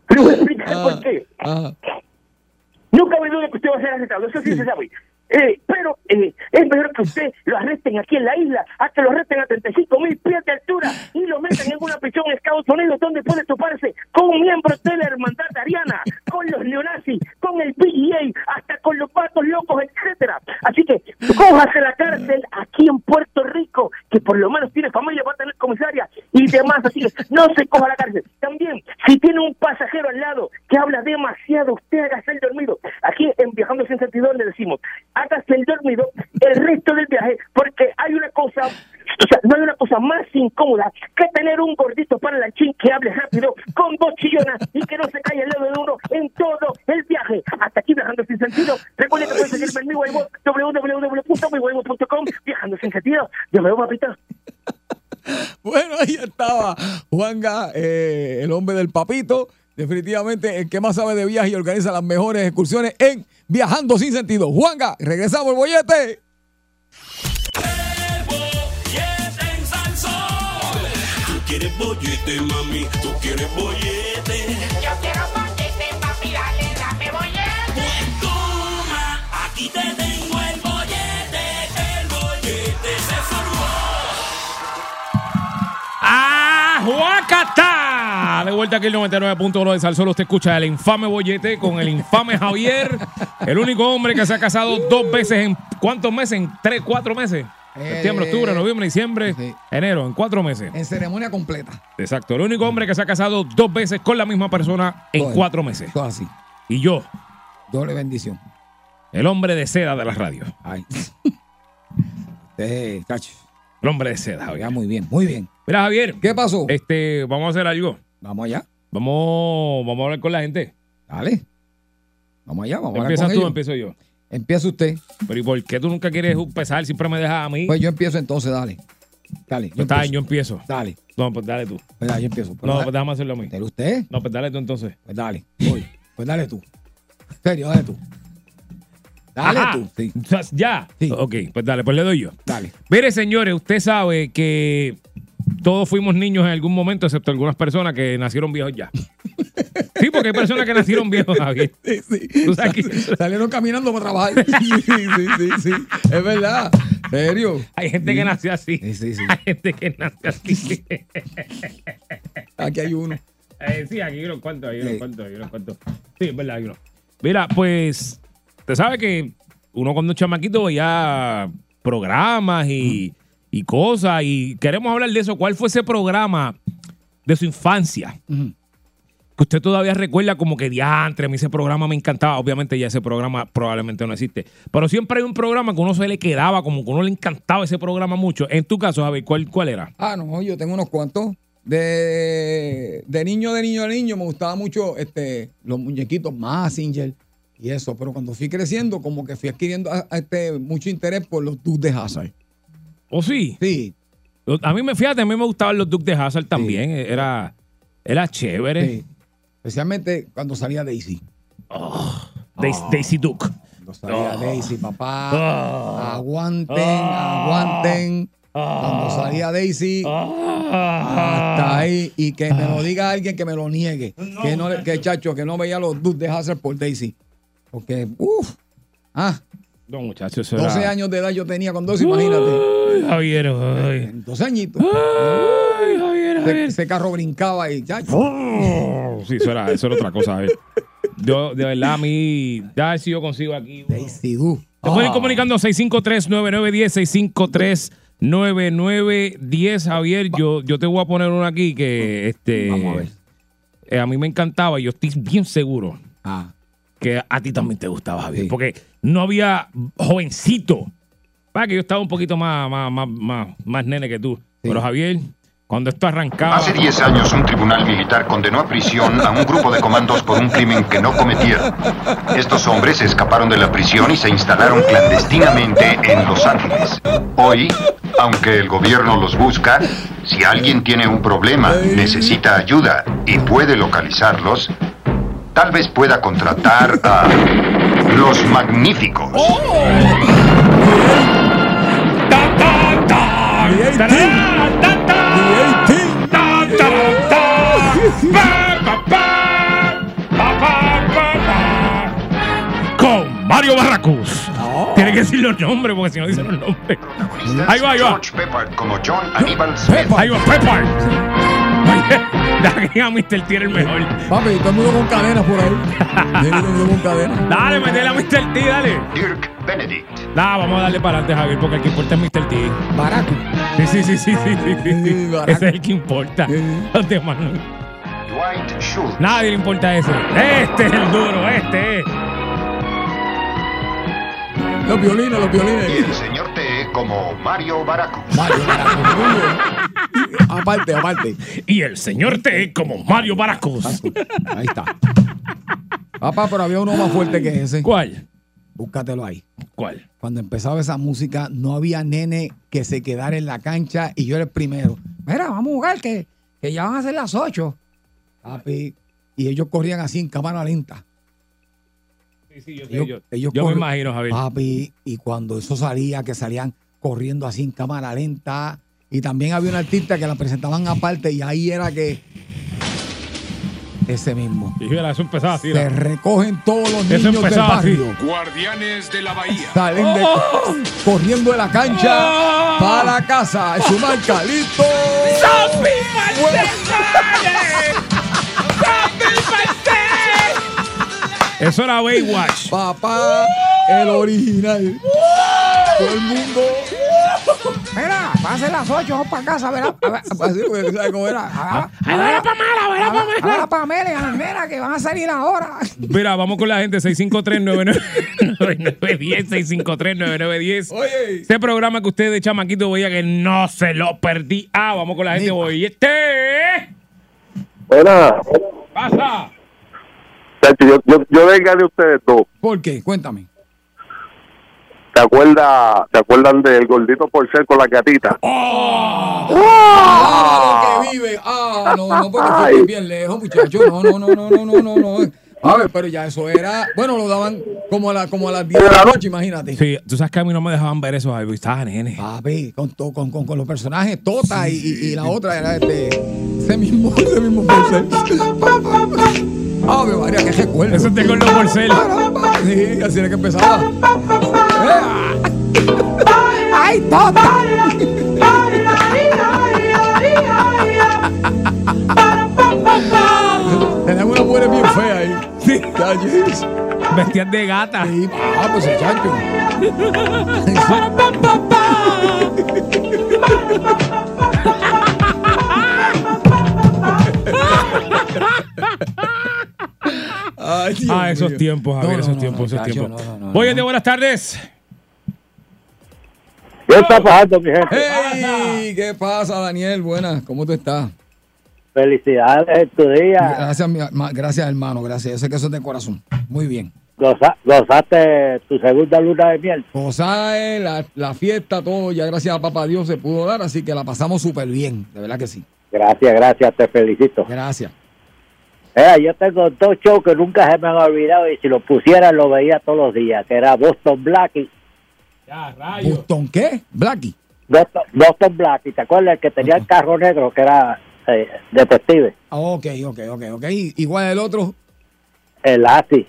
Pero voy a explicar por qué. Ajá. No cabe duda que usted va a ser arrestado, eso sí se sabe. Eh, pero eh, es mejor que usted lo arresten aquí en la isla, a que lo arresten a 35 mil pies de altura y lo metan en una prisión en Estados Unidos donde puede toparse con miembros de la hermandad ariana, con los neonazis, con el PGA, hasta con los patos locos, etcétera. Así que cójase la cárcel aquí en Puerto Rico, que por lo menos tiene familia, va a tener comisaria y demás. Así que no se coja la cárcel. También, si tiene un pasajero al lado que habla demasiado, usted hágase el dormido. Aquí en Viajando Sin Sentido le decimos, hágase el dormido el resto del viaje, porque hay una cosa, o sea, no hay una cosa más incómoda que tener un gordito para la chin que hable rápido, con voz chillona y que no se caiga al lado de uno en todo el viaje. Hasta aquí Viajando Sin Sentido. Recuerden que pueden seguirme en mi web, Viajando Sin Sentido. Yo me veo, papito. Bueno, ahí estaba Juanga, eh, el hombre del papito. Definitivamente el que más sabe de viaje y organiza las mejores excursiones en Viajando Sin Sentido. Juanga, regresamos el. Bollete quieres bollete, mami, tú quieres bollete. Yo quiero bollete, papi, dale, dame bollete. Pues toma, aquí te tengo el bollete. El bollete se formó. ¡Ah, Juacata! De vuelta aquí el 99.1 de Salsolo. Usted escucha el infame bollete con el infame Javier, el único hombre que se ha casado dos veces en ¿cuántos meses? En tres, cuatro meses. Septiembre, Eh, octubre, noviembre, diciembre, enero, en cuatro meses. En ceremonia completa. Exacto. El único hombre que se ha casado dos veces con la misma persona en Todo, cuatro meses. Todo así. Y yo, Doble bendición. el hombre de seda de la radio. Ay. Eh, cacho. El hombre de seda, Javier. Ya, muy bien, muy bien. Mira, Javier. ¿Qué pasó? Este, vamos a hacer algo. Vamos allá. Vamos, vamos a hablar con la gente. Dale. Vamos allá, vamos a hablar ¿Empiezas tú ellos. empiezo yo? Empieza usted. Pero ¿y por qué tú nunca quieres empezar? Siempre me dejas a mí. Pues yo empiezo entonces, dale. Dale. Pues está bien, yo empiezo. Dale. No, pues dale tú. Pues dale, yo empiezo. Pero No, dale- pues déjame hacerlo a mí. ¿Dale usted? No, pues dale tú entonces. Pues dale. Voy. Pues dale tú. En serio, dale tú. Dale Ajá. tú. Sí. ¿Ya? Ok, pues dale, pues le doy yo. Dale. Mire, señores, usted sabe que todos fuimos niños en algún momento, excepto algunas personas que nacieron viejos ya. Sí, porque hay personas que nacieron viejos, Javier. Sí, sí. Tú sabes Salieron caminando para trabajar. Sí, sí, sí, sí. Es verdad. ¿Serio? Hay gente que nació así. Sí, sí, sí. Hay gente que nació así. Aquí hay uno. Eh, sí, aquí hay unos cuantos, hay unos Sí. cuantos, hay unos cuantos. Sí, es verdad, hay uno. Mira, pues, te sabe que uno cuando es chamaquito veía programas y, y cosas, y queremos hablar de eso. ¿Cuál fue ese programa de su infancia? Que usted todavía recuerda como que diantre, a mí ese programa me encantaba. Obviamente ya ese programa probablemente no existe. Pero siempre hay un programa que uno se le quedaba, como que uno le encantaba ese programa mucho. En tu caso, Javi, ¿cuál, cuál era? Ah, no, yo tengo unos cuantos. De, de niño, de niño, de niño, me gustaba mucho este, los muñequitos Massinger y eso. Pero cuando fui creciendo, como que fui adquiriendo a- a este, mucho interés por los Dukes de Hazard. ¿O sí? Sí. A mí me fíjate, a mí me gustaban los Duke de Hazard también. Era, era chévere. Sí. Especialmente cuando salía Daisy. Daisy, Daisy Duke. Cuando salía Oh. Daisy, papá. Ah. Aguanten, aguanten. Cuando salía Daisy, hasta ahí. Y que me lo diga alguien que me lo niegue. que no, que chacho, que no veía los Dukes de Hazard por Daisy. Porque, uff. Ah, No, muchachos, eso 12 era- años de edad yo tenía con 12, imagínate. Ay, Javier, ay. 12 añitos. Ay, Javier, ese, ese carro brincaba y ya. Oh, sí, eso era, eso era otra cosa. Javier. Yo, de verdad, a mí, ya si yo consigo aquí. Daisy. Te pueden ir comunicando 653-9910, 653-9910, Javier. Yo, yo te voy a poner uno aquí que este, Vamos a ver. eh, a mí me encantaba y yo estoy bien seguro Ah, que a ti también te gustaba, Javier. Sí. Porque no había jovencito. Para que yo estaba un poquito más, más, más, más, más nene que tú. Pero Javier, cuando esto arrancaba. Hace 10 años un tribunal militar condenó a prisión a un grupo de comandos por un crimen que no cometieron. Estos hombres escaparon de la prisión y se instalaron clandestinamente en Los Ángeles. Hoy, aunque el gobierno los busca, si alguien tiene un problema, necesita ayuda y puede localizarlos, tal vez pueda contratar a los magníficos. Con Mario Barracus. Tiene que decir los nombres porque si no dicen los nombres. Ahí va, ahí va. George Peppard como John Aníbal Smith. Ahí va, Pepper. Que a Mr. T era el mejor. papi, todo el mundo con cadenas por ahí. Todo el mundo con cadenas. Dale, metele a Mr. T, dale. Dirk Benedict. Nah, vamos a darle para adelante, Javier, porque el que importa es Mr. T. Baraco. Sí, sí, sí, sí, sí, sí, sí. Ese es el que importa. Los demás no. Dwight Schultz. Nadie le importa ese. Este es el duro, este es. Los violines, los Y violines. el señor como Mario Baracus. Mario. Aparte, aparte. Y el señor T como Mario Baracus. Ahí está. Papá, pero había uno más fuerte que ese. ¿Cuál? Búscatelo ahí. ¿Cuál? Cuando empezaba esa música, no había nene que se quedara en la cancha y yo era el primero. Mira, vamos a jugar, que, que ya van a ser las 8. Papi. Y ellos corrían así en cámara lenta. Sí, sí, yo, sé, Ellos, yo, ellos yo me imagino, Javier. Papi, y cuando eso salía, que salían corriendo así en cámara lenta. Y también había un artista que la presentaban aparte y ahí era que. Ese mismo. Y mira, eso empezaba así. Se recogen todos los Eso niños del empezaba así. barrio. Guardianes de la Bahía. Salen de, corriendo de la cancha ¡Oh! para la casa. Es su marca, listo. Eso era Baywatch. Papá, el original. Todo el mundo. Mira, va a ser las 8, vamos para casa, verá. Así, porque ¿sabes cómo era? A ver a Pamela, ver Pamela. A ver a Pamela y a la nena que van a salir ahora. Mira, vamos con la gente 653-9910, 653-9910. Oye. Este programa que usted de chamaquito veía que no se lo perdí. Ah, vamos con la gente. Oye, este. Buena. Pasa. Chacho, yo, yo, yo venga de ustedes dos. ¿Por qué? Cuéntame. ¿Te acuerdas, ¿Te acuerdan del gordito por ser con la gatita? Ah, lo que vive. Ah, no, no, porque fue bien lejos, muchacho. No, no, no, no, no, no, no, no. A ver, pero ya eso era. Bueno, lo daban como a, la, como a las 10 de la noche, imagínate. Sí, tú sabes que a mí no me dejaban ver eso, Javi. Estaba nene. Papi, con, to- con, con, con los personajes Tota y, y- y la otra era este. Ese mismo, ese mismo Porcel. Ave María, qué recuerdo. Eso te con los Porcel. Sí, así era que empezaba. ¡Ay, Tota! Tenía una mujer bien fea ahí. Sí. Vestías de gata. Sí, ah, pues el chancho. Ay, Dios Ah, esos mío. tiempos, Javier, No, no, esos no, tiempos, no, esos tiempos. no, no, no, Oye, no. buenas tardes. ¿Qué está pasando, mi gente? ¡Hey! ¿Qué pasa, Daniel? Buenas, ¿cómo tú estás? Felicidades en tu día. Gracias, mi- ma- gracias, hermano, gracias. Yo sé que eso es de corazón. Muy bien. Goza- gozaste tu segunda luna de miel. Gozae, la, la fiesta, todo, ya gracias a papá Dios se pudo dar, así que la pasamos súper bien, de verdad que sí. Gracias, gracias, te felicito. Gracias. Eh, yo tengo dos shows que nunca se me han olvidado y si los pusiera lo veía todos los días, que era Boston Black y Ya, rayo. ¿Boston qué? Blackie. Boston, Boston Black. ¿Y te acuerdas el que tenía el carro negro que era eh, detective? Ok, ok, ok, ok. Igual el otro. El ASI.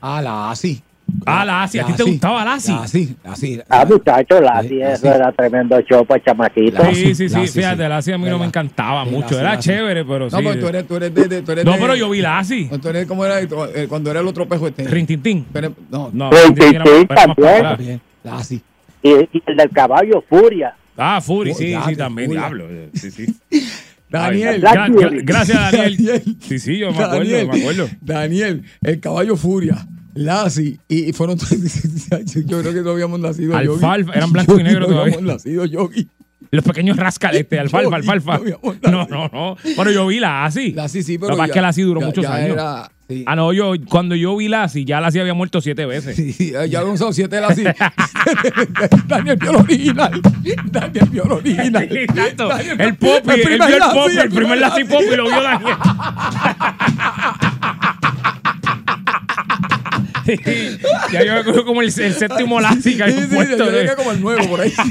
Ah, la ASI. Ah, la Asi. ¿A ti te gustaba la Asi? Lassie, Lassie. Ah, muchachos, la eso era tremendo show para chamaquito. Sí, sí, sí. Fíjate, sí. la Asi a mí no me encantaba Sí, mucho. Era chévere, pero sí. No, pero tú eres, tú eres de, de- tú eres No, pero yo vi la Asi. Tú eres como era eh, cuando era el otro pejo este. Rintintín. No, No, Sí, Rintintín sí, sí, también. Lassie. Y, el del caballo, Furia. Ah, Furi, Oh, sí, sí, también, Furia. diablo. eh, Sí, sí. Daniel. Ay, gra- gra- gracias, Daniel. Daniel. Sí, sí, yo me acuerdo, Daniel, me acuerdo. Daniel, el caballo Furia, Lassie, y, fueron. yo creo que no habíamos nacido. Alfalfa, eran blanco y negro no todavía. habíamos nacido, Yogi. Los pequeños rascaletes, alfalfa, alfalfa. no No, no, no. Bueno, yo vi la Asi. Lassie sí, pero. Lo que pasa es que la Asi duró ya- muchos ya años. era- sí. Ah, no, yo, cuando yo vi la Asi, ya la Asi había muerto siete veces. Sí, ya habían usado siete Lassie. Daniel vio el original. Daniel vio el original. Exacto. El Popi, primer el Lassie, Popi, el primer Lassie Popi lo vio Daniel. Ya yo me acuerdo como el, el séptimo Lassie que Sí, había sí, puesto. yo ¿eh? llegué como el nuevo por ahí.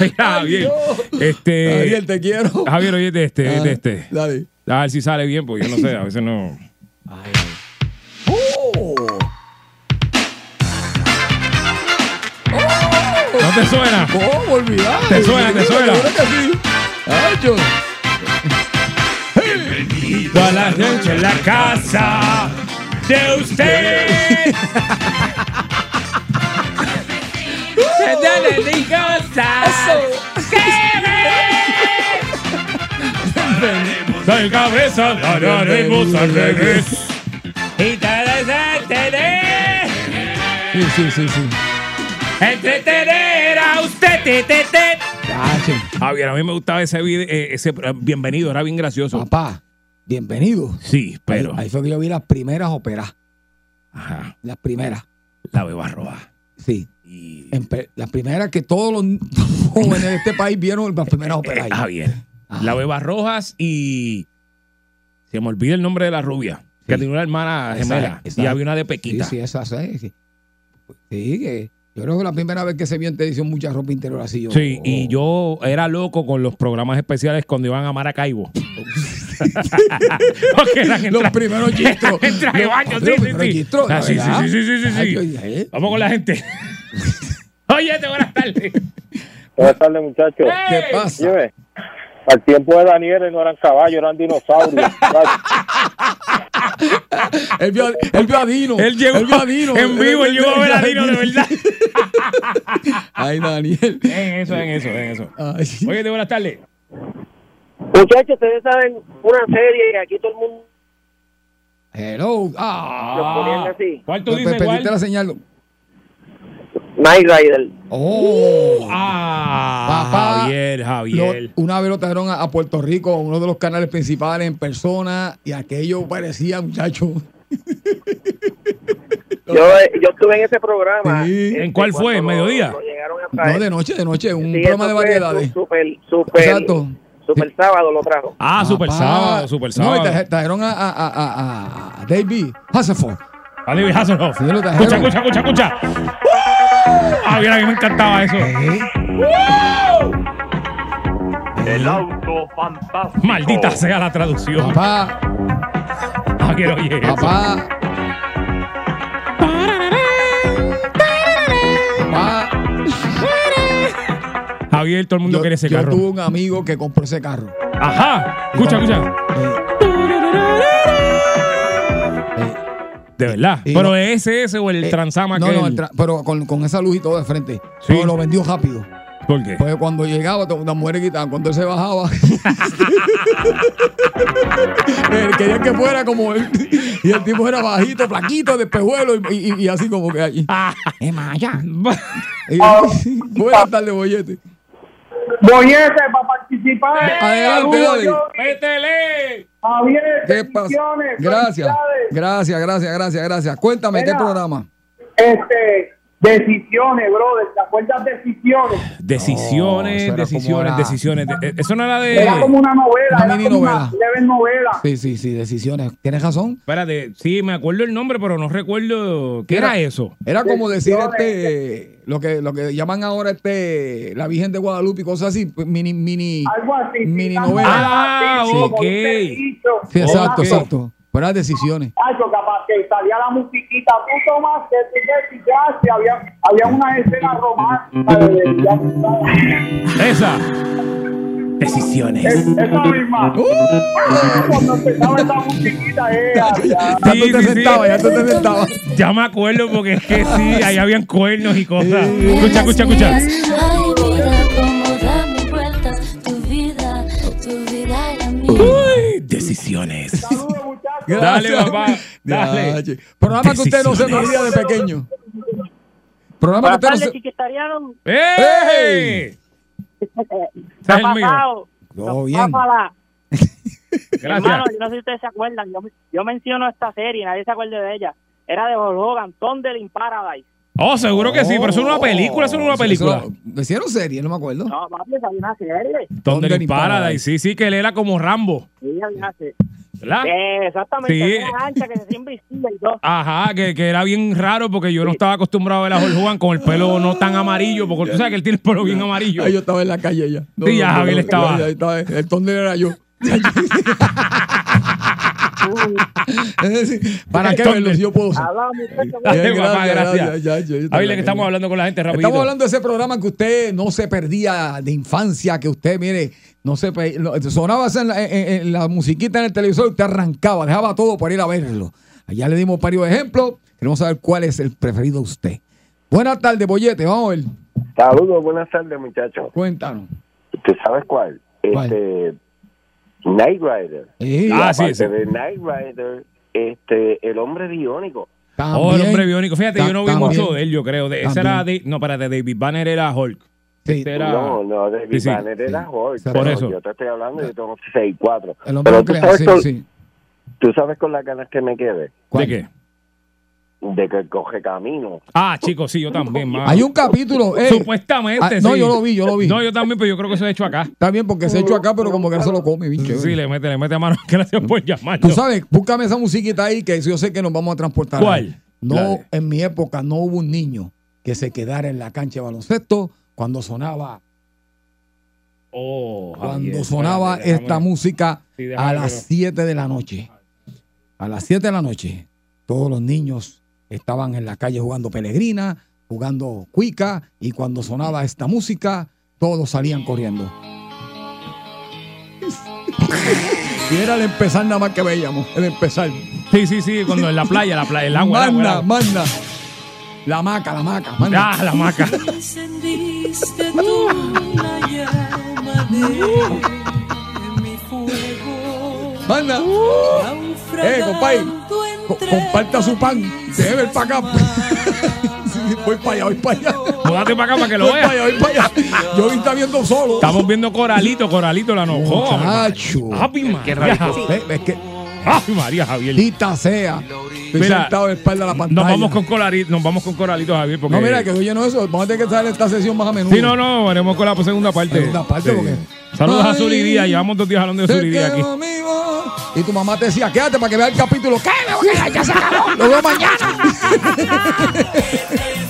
Mira, Javier. Este, Javier, te quiero. Javier, oye, de este, Ah, de este. Dale. A ver si sale bien, porque yo no sé, a veces no. Oh. ¿No te suena? ¿Cómo olvidar? ¿Te suena, te suena? Seguro que sí. Ay, yo. Toda la noche en la casa de usted. Dale. Soy cabeza, la haremos al revés. Y te desentener. Sí, sí, sí, sí. Entretener a usted. Te, te, te. Cacho. Javier, a mí me gustaba ese video, eh, ese eh, bienvenido, era bien gracioso. Papá, bienvenido. Sí, pero. Ahí, ahí fue que yo vi las primeras óperas. Ajá. Las primeras. La beba roja. Sí. Pe- las primeras que todos los jóvenes de este país vieron las primeras óperas. ahí. Javier. La beba rojas y. Se me olvida el nombre de la rubia. Que tenía una hermana gemela. esa- y había una de Pequita. Sí, sí, esa sí. Sí, Sí, que yo creo que la primera vez que se vio en televisión mucha ropa interior así. yo- Sí, y yo era loco con los programas especiales cuando iban a Maracaibo. Los primeros gistros. En traje de baño, sí, sí, sí. Ah, sí, sí, sí, sí, sí, sí, sí. Vamos con la gente. Oye, buenas tardes. Buenas tardes, muchachos. ¿Qué pasa? Al tiempo de Daniel no eran caballos, eran dinosaurios. Él vio, él vio a Dino. Él llegó vio a Dino. en vivo, él llegó a ver a Dino de verdad. Ay, Daniel. En eso, en eso, en eso. Ay. Oye, buenas tardes. Muchachos, ustedes saben una serie que aquí todo el mundo Hello. Ah. lo ponían así. ¿Cuál tú dices, Perdiste cuál? la señal. Night Rider. Oh. Ah, Papá, Javier, Javier. Lo- una vez lo trajeron a, a Puerto Rico, a uno de los canales principales en persona, y aquello parecía, muchacho. Yo, yo estuve en ese programa. Sí. este, ¿En cuál fue? ¿En lo- mediodía? lo llegaron a traer. No, de noche, de noche, un Sí, programa de variedades. Super, super, Exacto. Super sábado lo trajo. Ah, Super Papá. Sábado, Super No, y Sábado. traje- trajeron a, a, a, a, a David Hasselhoff. A David Hasselhoff. Sí, lo. Escucha, escucha, escucha, escucha. Ah, mira, a mí me encantaba eso. El auto fantástico. Maldita sea la traducción. Papá, oye. eso. papá. Papá, Javier, todo el mundo yo, quiere ese yo carro. tuve un amigo que compró ese carro. Ajá. Escucha, escucha. Eh, De verdad. Y Pero no- ese, ese o el eh, Transama no, que. no, tra- pero con, con esa luz y todo de frente. Sí. Pero lo vendió rápido. ¿Por qué? Porque cuando llegaba, las mujeres gritaban. Cuando él se bajaba, eh, querían que fuera como él. Y el tipo era bajito, flaquito, de pejuelo y, y- y así como que allí. Es Maya. Buenas tardes, bollete. Bollete para participar. Adelante, ¡Métele! Javier, ¿Qué Gracias, gracias, gracias, gracias, gracias. Cuéntame, ¿qué Mira. programa? Este, decisiones, brother. ¿Te acuerdas de decisiones? Decisiones, No, decisiones, decisiones. De- eh, Eso no era de. Era como una novela. Una era mini como novela. Una novela. Sí, sí, sí, decisiones. ¿Tienes razón? Espérate, sí, me acuerdo el nombre, pero no recuerdo. ¿Qué era, Era- eso? Era como decir este, lo que, lo que llaman ahora este, la Virgen de Guadalupe y cosas así, pues, mini, mini. Algo así. Mini sí, algo novela. Ah, como ok. Sí, exacto, exacto. Pero las decisiones. Tacho, que salía la musiquita, tú tomas que tú te pillaste, había, había una escena romántica de Esa. Decisiones. Es- esa misma. Cuando empezaba esa musiquita, eh, ya- Sí, tú te sí, sí. sentabas, ya tú te sentabas. Ya me acuerdo porque es que sí, ahí habían cuernos y cosas. Escucha, escucha, escucha. Ay, vida, cómo da mil vueltas tu vida, tu vida y la mía. Uy, decisiones. Dale, papá. Dale. Gracias. Programa que usted no se me olvida de pequeño. Programa que usted no se... ¡Ey! ¿Qué ha el mío. Todo bien. Gracias. Hermano, yo no sé si ustedes se acuerdan. Yo, yo menciono esta serie, nadie se acuerda de ella. Era de Hulk Hogan, Thunder in Paradise. Oh, seguro que sí, pero eso no es una película, eso no es una película. Eso- ¿Me hicieron serie? No me acuerdo. No, papi, esa había una serie. Thunder in in Paradise. Paradise. Sí, sí, que él era como Rambo. Sí, había una serie. ¿Verdad? Eh, exactamente, Sí. una ancha que se y todo. Ajá, que, que era bien raro porque yo no estaba acostumbrado a ver a Hulk Hogan con el pelo no tan amarillo, porque tú sabes que él tiene el pelo bien amarillo. Ahí yo estaba en la calle ya. Sí, ya Javier estaba. Ahí estaba. El tonel era yo. ¿Para qué verlo si yo puedo. Dale, Bien, papá, gracias, ya, ya, ya, ya, que estamos hablando con la gente rapidito. Estamos hablando de ese programa que usted no se perdía de infancia, que usted, mire, no se sonaba en la, en- en la musiquita en el televisor y usted arrancaba, dejaba todo para ir a verlo. Allá le dimos varios ejemplos. Queremos saber cuál es el preferido de usted. Buenas tardes, Bollete. Vamos a ver. Saludos, buenas tardes, muchachos. Cuéntanos. ¿Tú sabes cuál? Este, Night Rider. Sí. Ah, sí, sí. de Night Rider, este, el hombre biónico. Oh, el hombre biónico. Fíjate, yo no vi También. mucho de él, yo creo. De- ese era de, no, para de David Banner era Hulk. Este era, No, no, David Sí, sí. Banner era Hulk. Por eso. Yo te estoy hablando, yo tengo 6'4". El hombre Pero tú sabes, sí, con, sí. tú sabes con las ganas que me quedé. ¿De qué? De que coge camino. Ah, chicos, sí, yo también. mano. Hay un capítulo. eh, Supuestamente, ah, no, sí. yo lo vi, yo lo vi. No, yo también, pero yo creo que eso es hecho acá. Está bien porque se ha hecho acá, pero como que no se lo come, chévere. Sí, le mete, le mete a mano. Gracias por llamarnos. Tú sabes, búscame esa musiquita ahí que yo sé que nos vamos a transportar. ¿Cuál? No, de- en mi época no hubo un niño que se quedara en la cancha de baloncesto cuando sonaba, Oh, cuando sonaba déjame- esta música Sí, a las no- 7 de la noche. A las 7 de la noche, todos los niños estaban en la calle jugando pelegrina, jugando cuica, y cuando sonaba esta música, todos salían corriendo. y era el empezar nada más que veíamos, el empezar. Sí, sí, sí, cuando en la playa, la playa, el agua. el agua, el Manda, agua. manda. La maca, la maca. Manda. Ah, la maca. Encendiste tú la llama de mi fuego. Manda. Eh, compadre. co- comparta su pan. Debe ver para acá. Voy para allá, voy para allá. Múdate para acá para que lo Voy para allá, voy para allá. Yo vi está viendo solo. Estamos viendo Coralito, Coralito, la nojo. Muchacho. Ave María. radical. Ve- ves que Ave María, Javier. Tita sea. Estoy Mira, sentado en la espalda de la pantalla. Nos vamos con Coralito, nos vamos con Coralito, Javier. Porque... No, mira, que yo lleno eso. Vamos a tener que traer esta sesión más a menudo. Sí, no, no, veremos con la segunda parte. Segunda parte, Sí. porque- Saludos a Ay, Zuli Díaz, llevamos dos días hablando de Se Zuli Díaz aquí. amigo. Y tu mamá te decía, quédate para que vea el capítulo. ¿Qué? Me voy a quedar, ya se acabó. Lo veo mañana.